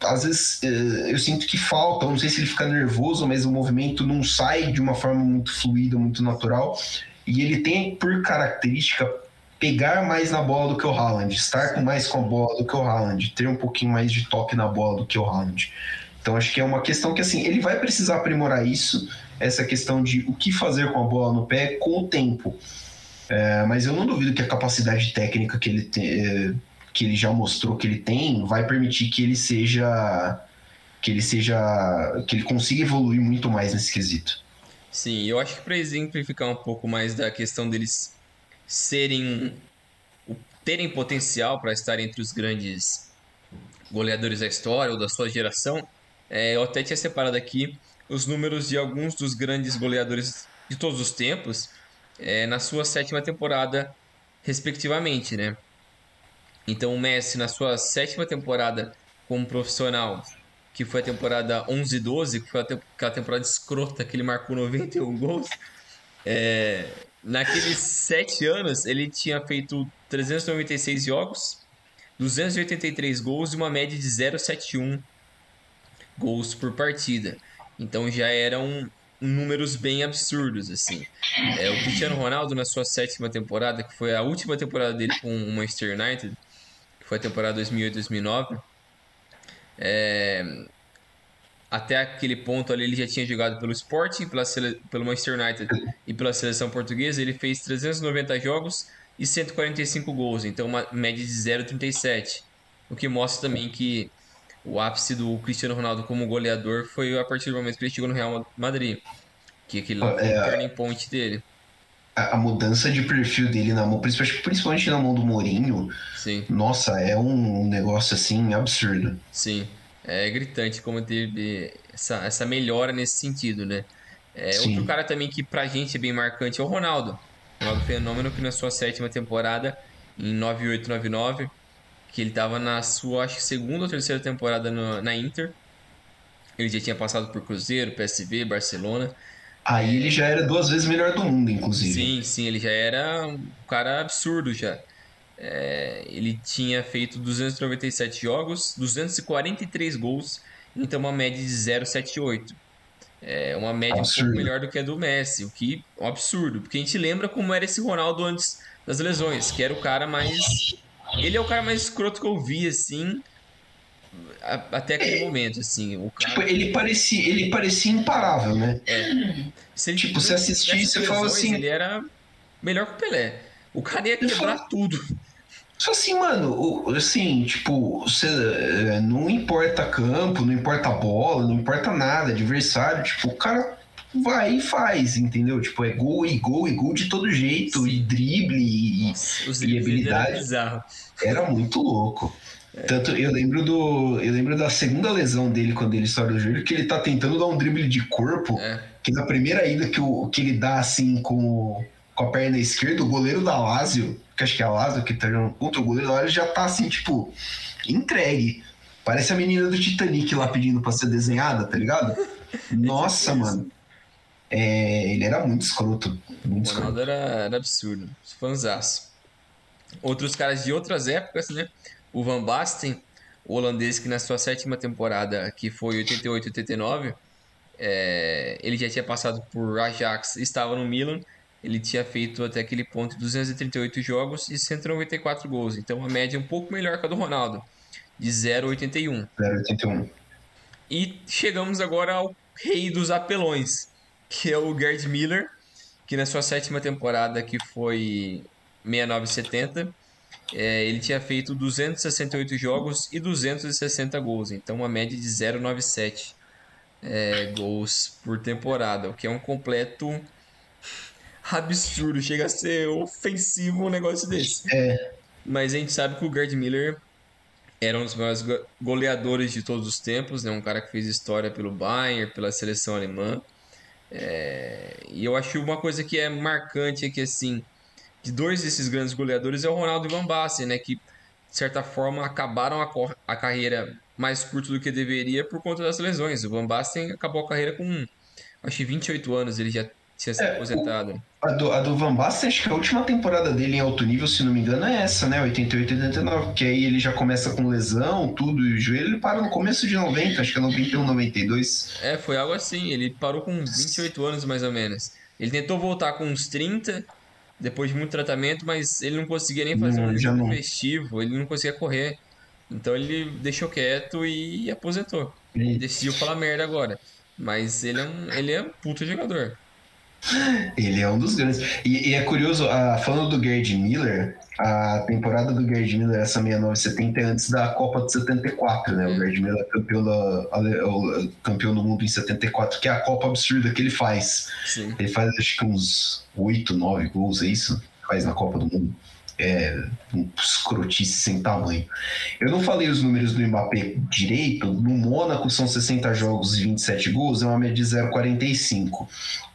B: Às vezes é, eu sinto que falta, não sei se ele fica nervoso, mas o movimento não sai de uma forma muito fluida, muito natural. E ele tem por característica pegar mais na bola do que o Haaland, estar com mais com a bola do que o Haaland, ter um pouquinho mais de toque na bola do que o Haaland. Então acho que é uma questão que assim, ele vai precisar aprimorar isso, essa questão de o que fazer com a bola no pé com o tempo. É, mas eu não duvido que a capacidade técnica que ele, te, é, que ele já mostrou que ele tem vai permitir que ele seja que ele seja. que ele consiga evoluir muito mais nesse quesito.
C: Sim, eu acho que para exemplificar um pouco mais da questão deles serem. terem potencial para estar entre os grandes goleadores da história ou da sua geração, é, eu até tinha separado aqui os números de alguns dos grandes goleadores de todos os tempos é, na sua sétima temporada, respectivamente, né? Então o Messi, na sua sétima temporada como profissional, que foi a temporada 11 12, que foi aquela temporada escrota que ele marcou 91 gols, é, naqueles sete anos ele tinha feito 396 jogos, 283 gols e uma média de 0,71 gols por partida. Então já eram números bem absurdos, assim. É, o Cristiano Ronaldo, na sua sétima temporada, que foi a última temporada dele com o Manchester United, que foi a temporada 2008-2009, é, até aquele ponto ali ele já tinha jogado pelo Sporting, pela pelo Manchester United e pela seleção portuguesa. Ele fez 390 jogos e 145 gols, então uma média de 0,37. O que mostra também que o ápice do Cristiano Ronaldo como goleador foi a partir do momento que ele chegou no Real Madrid. Que aquele é, o turning point dele.
B: A, a, mudança de perfil dele na mão, principalmente, principalmente na mão do Mourinho,
C: Sim.
B: nossa, é um negócio assim absurdo.
C: Sim, é gritante como teve essa, essa melhora nesse sentido, né? É, outro cara também que pra gente é bem marcante é o Ronaldo. O Ronaldo Fenômeno que na sua sétima temporada, em 9899, que ele estava na sua acho, segunda ou terceira temporada no, na Inter. Ele já tinha passado por Cruzeiro, PSV, Barcelona.
B: Aí ele já era duas vezes melhor do mundo, inclusive.
C: Sim, sim, ele já era um cara absurdo já. É, ele tinha feito 297 jogos, 243 gols, então uma média de 0,78. É uma média absurdo. um pouco melhor do que a do Messi, o que é um absurdo, porque a gente lembra como era esse Ronaldo antes das lesões, que era o cara mais ele é o cara mais escroto que eu vi, assim. Até aquele é. momento, assim. O
B: cara... Tipo, ele parecia, ele parecia imparável, né?
C: É.
B: Se ele, tipo, você assistir, você fala assim.
C: Ele era melhor que o Pelé. O cara ia quebrar fala... tudo.
B: Só assim, mano, assim, tipo, você, é, não importa campo, não importa bola, não importa nada, adversário, tipo, o cara vai e faz, entendeu? Tipo, é gol e gol e gol de todo jeito, Sim. e drible e, Nossa, e habilidade. Era, era muito louco. É. Tanto eu lembro do. Eu lembro da segunda lesão dele quando ele estoura o joelho, que ele tá tentando dar um drible de corpo. É. Que na primeira ida que, o, que ele dá assim com, com a perna esquerda, o goleiro da Lazio, que acho que é a Lazio que tá jogando contra o goleiro da Lazio, já tá assim, tipo, entregue. Parece a menina do Titanic lá pedindo pra ser desenhada, tá ligado? Nossa, mano. É, ele era muito escroto. Muito
C: o Ronaldo era, era absurdo. Fanzaço. Outros caras de outras épocas, né? O Van Basten, o holandês que na sua sétima temporada, que foi 88-89, é, ele já tinha passado por Ajax, estava no Milan, ele tinha feito até aquele ponto 238 jogos e 194 gols, então a média é um pouco melhor que a do Ronaldo, de 0,81.
B: 0,81.
C: E chegamos agora ao rei dos apelões, que é o Gerd Miller, que na sua sétima temporada, que foi 69-70, é, ele tinha feito 268 jogos e 260 gols, então uma média de 0,97 é, gols por temporada, o que é um completo absurdo, chega a ser ofensivo um negócio desse.
B: É.
C: Mas a gente sabe que o Gerd Miller era um dos maiores goleadores de todos os tempos, né? um cara que fez história pelo Bayern, pela seleção alemã. É, e eu acho uma coisa que é marcante é que, assim, de dois desses grandes goleadores é o Ronaldo e Van Basten, né? Que, de certa forma, acabaram a, a carreira mais curta do que deveria por conta das lesões. O Van Basten acabou a carreira com, acho que 28 anos, ele já tinha se é, aposentado. O,
B: a, do, a do Van Basten, acho que a última temporada dele em alto nível, se não me engano, é essa, né? 88, 89. Que aí ele já começa com lesão, tudo, e o joelho ele para no começo de 90, acho que é 91, 92.
C: É, foi algo assim. Ele parou com 28 anos mais ou menos. Ele tentou voltar com uns 30, depois de muito tratamento, mas ele não conseguia nem fazer não, um jogo festivo, ele não conseguia correr. Então ele deixou quieto e aposentou. Ele decidiu falar merda agora. Mas ele é um, ele é um puto jogador.
B: Ele é um dos grandes. E, e é curioso, uh, falando do Gerd Miller, a temporada do Gerd Miller, essa 69-70, é antes da Copa de 74, né? O Gerd Miller é campeão, da, campeão do mundo em 74, que é a Copa absurda que ele faz. Sim. Ele faz acho que uns 8, 9 gols, é isso? Faz na Copa do Mundo é, um escrotice sem tamanho. Eu não falei os números do Mbappé direito. No Mônaco são 60 jogos e 27 gols, é uma média de 0,45.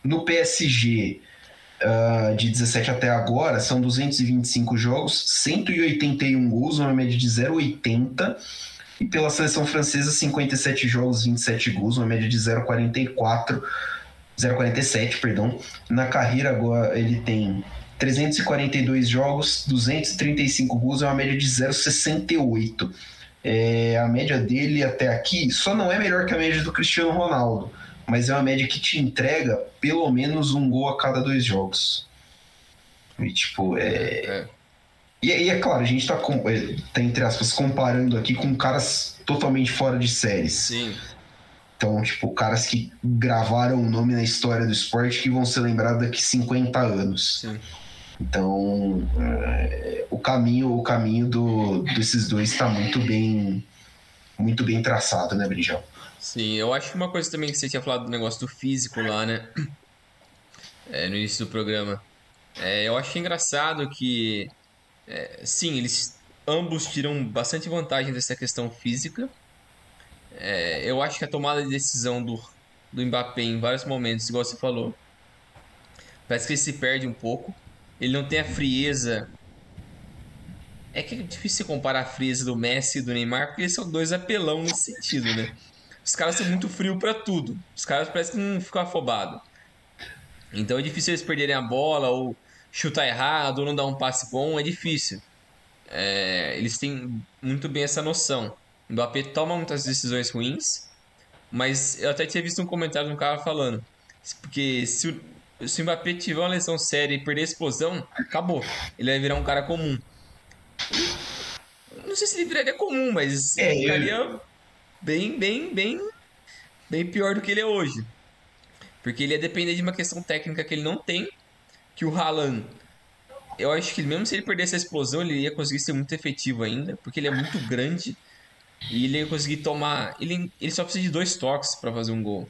B: No PSG, uh, de 17 até agora, são 225 jogos, 181 gols, uma média de 0,80. E pela seleção francesa, 57 jogos, 27 gols, uma média de 0,44. 0,47, perdão. Na carreira agora ele tem 342 jogos, 235 gols, é uma média de 0,68. É, a média dele até aqui só não é melhor que a média do Cristiano Ronaldo, mas é uma média que te entrega pelo menos um gol a cada dois jogos. E, tipo, é. é. E, e, é claro, a gente tá, com, é, tá, entre aspas, comparando aqui com caras totalmente fora de séries.
C: Sim.
B: Então, tipo, caras que gravaram o nome na história do esporte que vão ser lembrados daqui 50 anos. Sim. Então, é, o caminho, o caminho do, desses dois está muito bem, muito bem traçado, né, Brinjão?
C: Sim, eu acho uma coisa também que você tinha falado do negócio do físico lá, né? É, no início do programa. É, eu acho engraçado que, é, sim, eles ambos tiram bastante vantagem dessa questão física. É, eu acho que a tomada de decisão do, do Mbappé em vários momentos, igual você falou, parece que ele se perde um pouco. Ele não tem a frieza. É que é difícil comparar a frieza do Messi e do Neymar, porque eles são dois apelão nesse sentido, né? Os caras são muito frios para tudo. Os caras parecem que não ficam afobados. Então é difícil eles perderem a bola, ou chutar errado, ou não dar um passe bom, é difícil. É, eles têm muito bem essa noção. O Mbappé toma muitas decisões ruins, mas eu até tinha visto um comentário de um cara falando. Porque se o, se o Mbappé tiver uma lesão séria e perder a explosão, acabou. Ele vai virar um cara comum. Não sei se ele viraria comum, mas é, ficaria. Bem, bem, bem, bem pior do que ele é hoje. Porque ele ia depender de uma questão técnica que ele não tem, que o Haaland eu acho que mesmo se ele perdesse a explosão, ele ia conseguir ser muito efetivo ainda, porque ele é muito grande e ele ia conseguir tomar. Ele, ele só precisa de dois toques para fazer um gol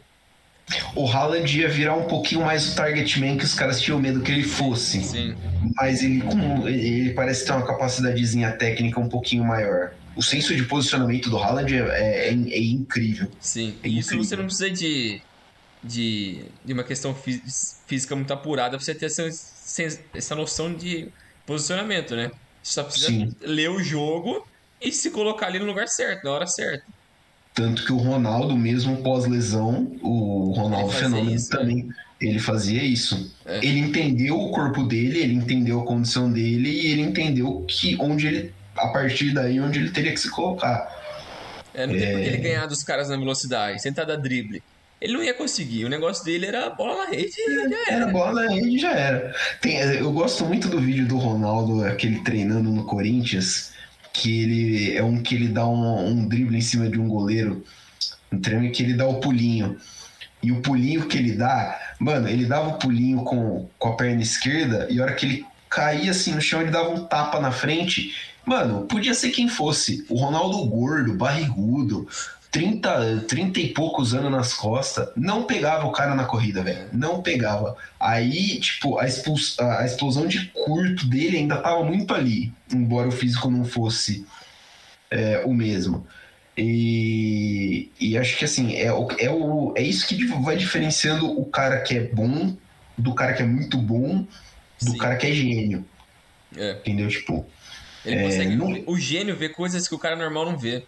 B: o Haaland ia virar um pouquinho mais o target man que os caras tinham medo que ele fosse.
C: Sim.
B: Mas ele, ele parece ter uma capacidadezinha técnica um pouquinho maior. O senso de posicionamento do Haaland é, é, é, é incrível.
C: Sim, é isso incrível. você não precisa de, de, de uma questão física muito apurada pra você ter essa, essa noção de posicionamento, né? Você só precisa Sim. ler o jogo e se colocar ali no lugar certo, na hora certa.
B: Tanto que o Ronaldo, mesmo pós-lesão, o Ronaldo Fenômeno isso, também, né? ele fazia isso. É. Ele entendeu o corpo dele, ele entendeu a condição dele e ele entendeu que onde ele, a partir daí, onde ele teria que se colocar.
C: É, não tem é... ele ganhar dos caras na velocidade, sem dar drible. Ele não ia conseguir. O negócio dele era bola na rede e já era.
B: Era bola na rede e já era. Tem, eu gosto muito do vídeo do Ronaldo, aquele treinando no Corinthians que ele é um que ele dá um, um drible em cima de um goleiro, um treino que ele dá o pulinho. E o pulinho que ele dá, mano, ele dava o pulinho com, com a perna esquerda e a hora que ele caía assim no chão, ele dava um tapa na frente. Mano, podia ser quem fosse. O Ronaldo gordo, barrigudo, 30, 30 e poucos anos nas costas, não pegava o cara na corrida, velho. Não pegava. Aí, tipo, a, a explosão de curto dele ainda tava muito ali, embora o físico não fosse é, o mesmo. E, e acho que assim, é, é, o, é isso que vai diferenciando o cara que é bom do cara que é muito bom do Sim. cara que é gênio. É. Entendeu? Tipo.
C: Ele é, consegue. Não... O gênio vê coisas que o cara normal não vê.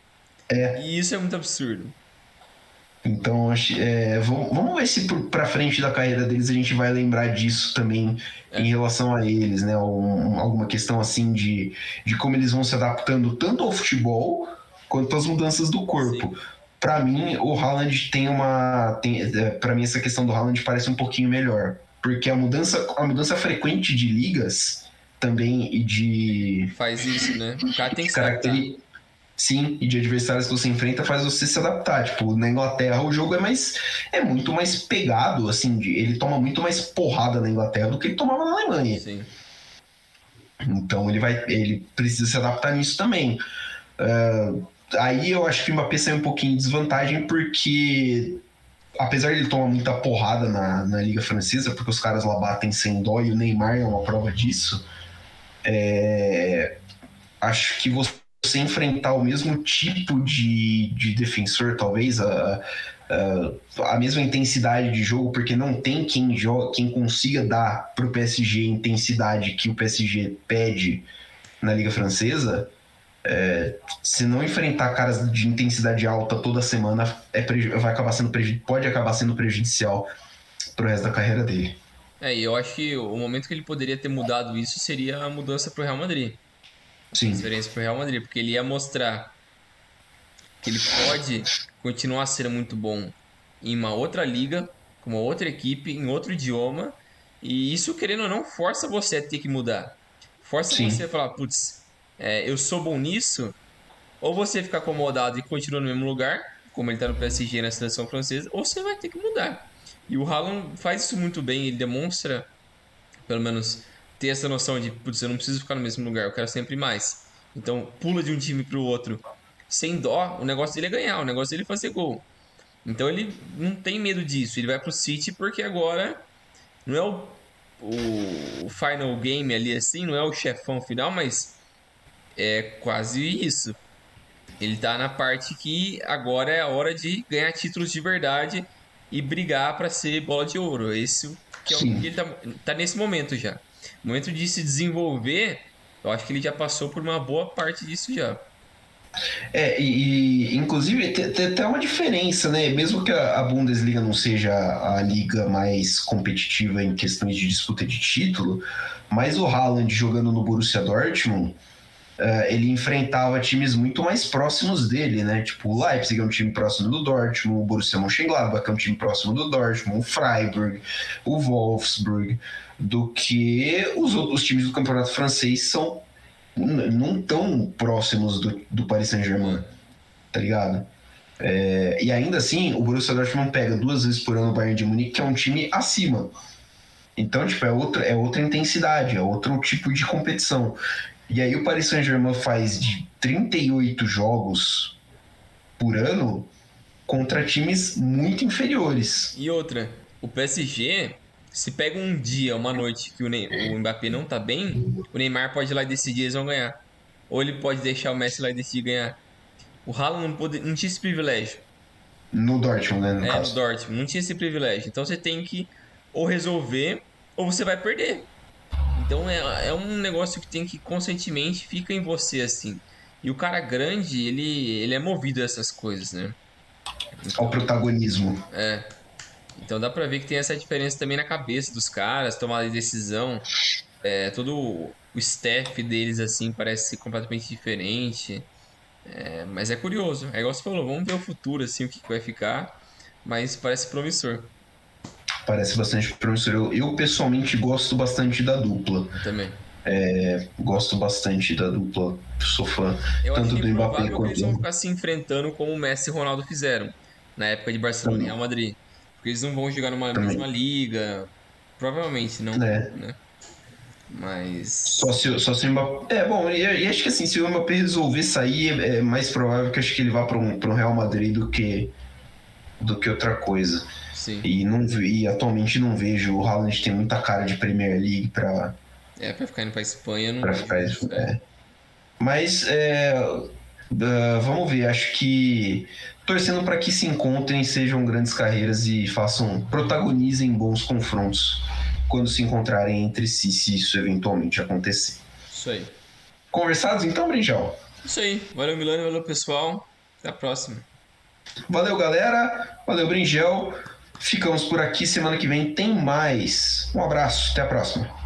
C: É. E isso é muito absurdo.
B: Então, é, vamos ver se para frente da carreira deles a gente vai lembrar disso também é. em relação a eles, né? Um, alguma questão assim de, de como eles vão se adaptando tanto ao futebol quanto às mudanças do corpo. Para mim, o Haaland tem uma. Tem, é, para mim, essa questão do Haaland parece um pouquinho melhor. Porque a mudança, a mudança frequente de ligas também e de.
C: Faz isso, né? O cara tem que
B: caracteri Sim, e de adversários que você enfrenta faz você se adaptar. Tipo, na Inglaterra o jogo é mais. é muito mais pegado, assim, de, ele toma muito mais porrada na Inglaterra do que ele tomava na Alemanha.
C: Sim.
B: Então ele vai. ele precisa se adaptar nisso também. Uh, aí eu acho que o Mbappé sai um pouquinho em desvantagem, porque apesar de ele tomar muita porrada na, na Liga Francesa, porque os caras lá batem sem dó e o Neymar é uma prova disso, é, acho que você enfrentar o mesmo tipo de, de defensor, talvez, a, a, a mesma intensidade de jogo, porque não tem quem, joga, quem consiga dar para o PSG a intensidade que o PSG pede na Liga Francesa. É, se não enfrentar caras de intensidade alta toda semana, é, vai acabar sendo pode acabar sendo prejudicial pro resto da carreira dele.
C: É, e eu acho que o momento que ele poderia ter mudado isso seria a mudança pro Real Madrid.
B: Sim.
C: Transferência pro Real Madrid, porque ele ia mostrar que ele pode continuar sendo muito bom em uma outra liga, com uma outra equipe, em outro idioma, e isso, querendo ou não, força você a ter que mudar. Força Sim. você a falar, putz, é, eu sou bom nisso, ou você fica acomodado e continua no mesmo lugar, como ele tá no PSG na seleção francesa, ou você vai ter que mudar. E o Haaland faz isso muito bem, ele demonstra, pelo menos ter essa noção de, putz, eu não preciso ficar no mesmo lugar, eu quero sempre mais. Então, pula de um time para o outro sem dó, o negócio dele é ganhar, o negócio dele é fazer gol. Então ele não tem medo disso, ele vai pro City porque agora não é o, o, o final game ali assim, não é o chefão final, mas é quase isso. Ele tá na parte que agora é a hora de ganhar títulos de verdade e brigar para ser bola de ouro. Esse que é o que ele tá, tá nesse momento já. No momento de se desenvolver, eu acho que ele já passou por uma boa parte disso já.
B: É, e, inclusive tem, tem até uma diferença, né? Mesmo que a, Bundesliga não seja a liga mais competitiva em questões de disputa de título, mas o Haaland jogando no Borussia Dortmund, uh, ele enfrentava times muito mais próximos dele, né? Tipo, o Leipzig é um time próximo do Dortmund, o Borussia Mönchengladbach é um time próximo do Dortmund, o Freiburg, o Wolfsburg do que os outros times do campeonato francês são não tão próximos do, do Paris Saint-Germain, tá ligado? É, e ainda assim, o Borussia Dortmund pega duas vezes por ano o Bayern de Munique, que é um time acima. Então, tipo, é outra, é outra intensidade, é outro tipo de competição. E aí o Paris Saint-Germain faz de 38 jogos por ano contra times muito inferiores.
C: E outra, o PSG se pega um dia, uma noite que o, Ney, o Mbappé não tá bem, o Neymar pode ir lá e decidir eles vão ganhar. Ou ele pode deixar o Messi lá e decidir ganhar. O Haaland não, pode, não tinha esse privilégio.
B: No Dortmund, né? No
C: é, caso. no Dortmund. Não tinha esse privilégio. Então você tem que ou resolver ou você vai perder. Então é, é um negócio que tem que conscientemente fica em você assim. E o cara grande, ele, ele é movido a essas coisas, né?
B: Então, Ao protagonismo.
C: É. Então dá pra ver que tem essa diferença também na cabeça dos caras, tomada de decisão. É, todo o staff deles, assim, parece completamente diferente. É, mas é curioso. É igual você falou, vamos ver o futuro, assim, o que, que vai ficar. Mas parece promissor.
B: Parece bastante promissor. Eu, eu pessoalmente gosto bastante da dupla.
C: Eu também.
B: É, gosto bastante da dupla, sou fã
C: eu
B: tanto do Mbappé
C: quanto. Eles vão ficar se enfrentando como o Messi e o Ronaldo fizeram na época de Barcelona e Real Madrid. Porque eles não vão jogar numa Também. mesma liga. Provavelmente não. É. Né? Mas.
B: Só se, só se o Mbappé. É, bom, e, acho que assim, se o Mbappé resolver sair, é, é mais provável que acho que ele vá para um, um Real Madrid do que, do que outra coisa.
C: Sim.
B: E, não, e atualmente não vejo. O Haaland tem muita cara de Premier League para.
C: É, para ficar indo para Espanha não.
B: Pra ficar, é. Mas é, Uh, vamos ver, acho que torcendo para que se encontrem, sejam grandes carreiras e façam, protagonizem bons confrontos quando se encontrarem entre si, se isso eventualmente acontecer.
C: Isso aí.
B: Conversados então, Brinjal?
C: Isso aí. Valeu, Milano, valeu, pessoal. Até a próxima.
B: Valeu, galera. Valeu, Bringel. Ficamos por aqui. Semana que vem tem mais. Um abraço. Até a próxima.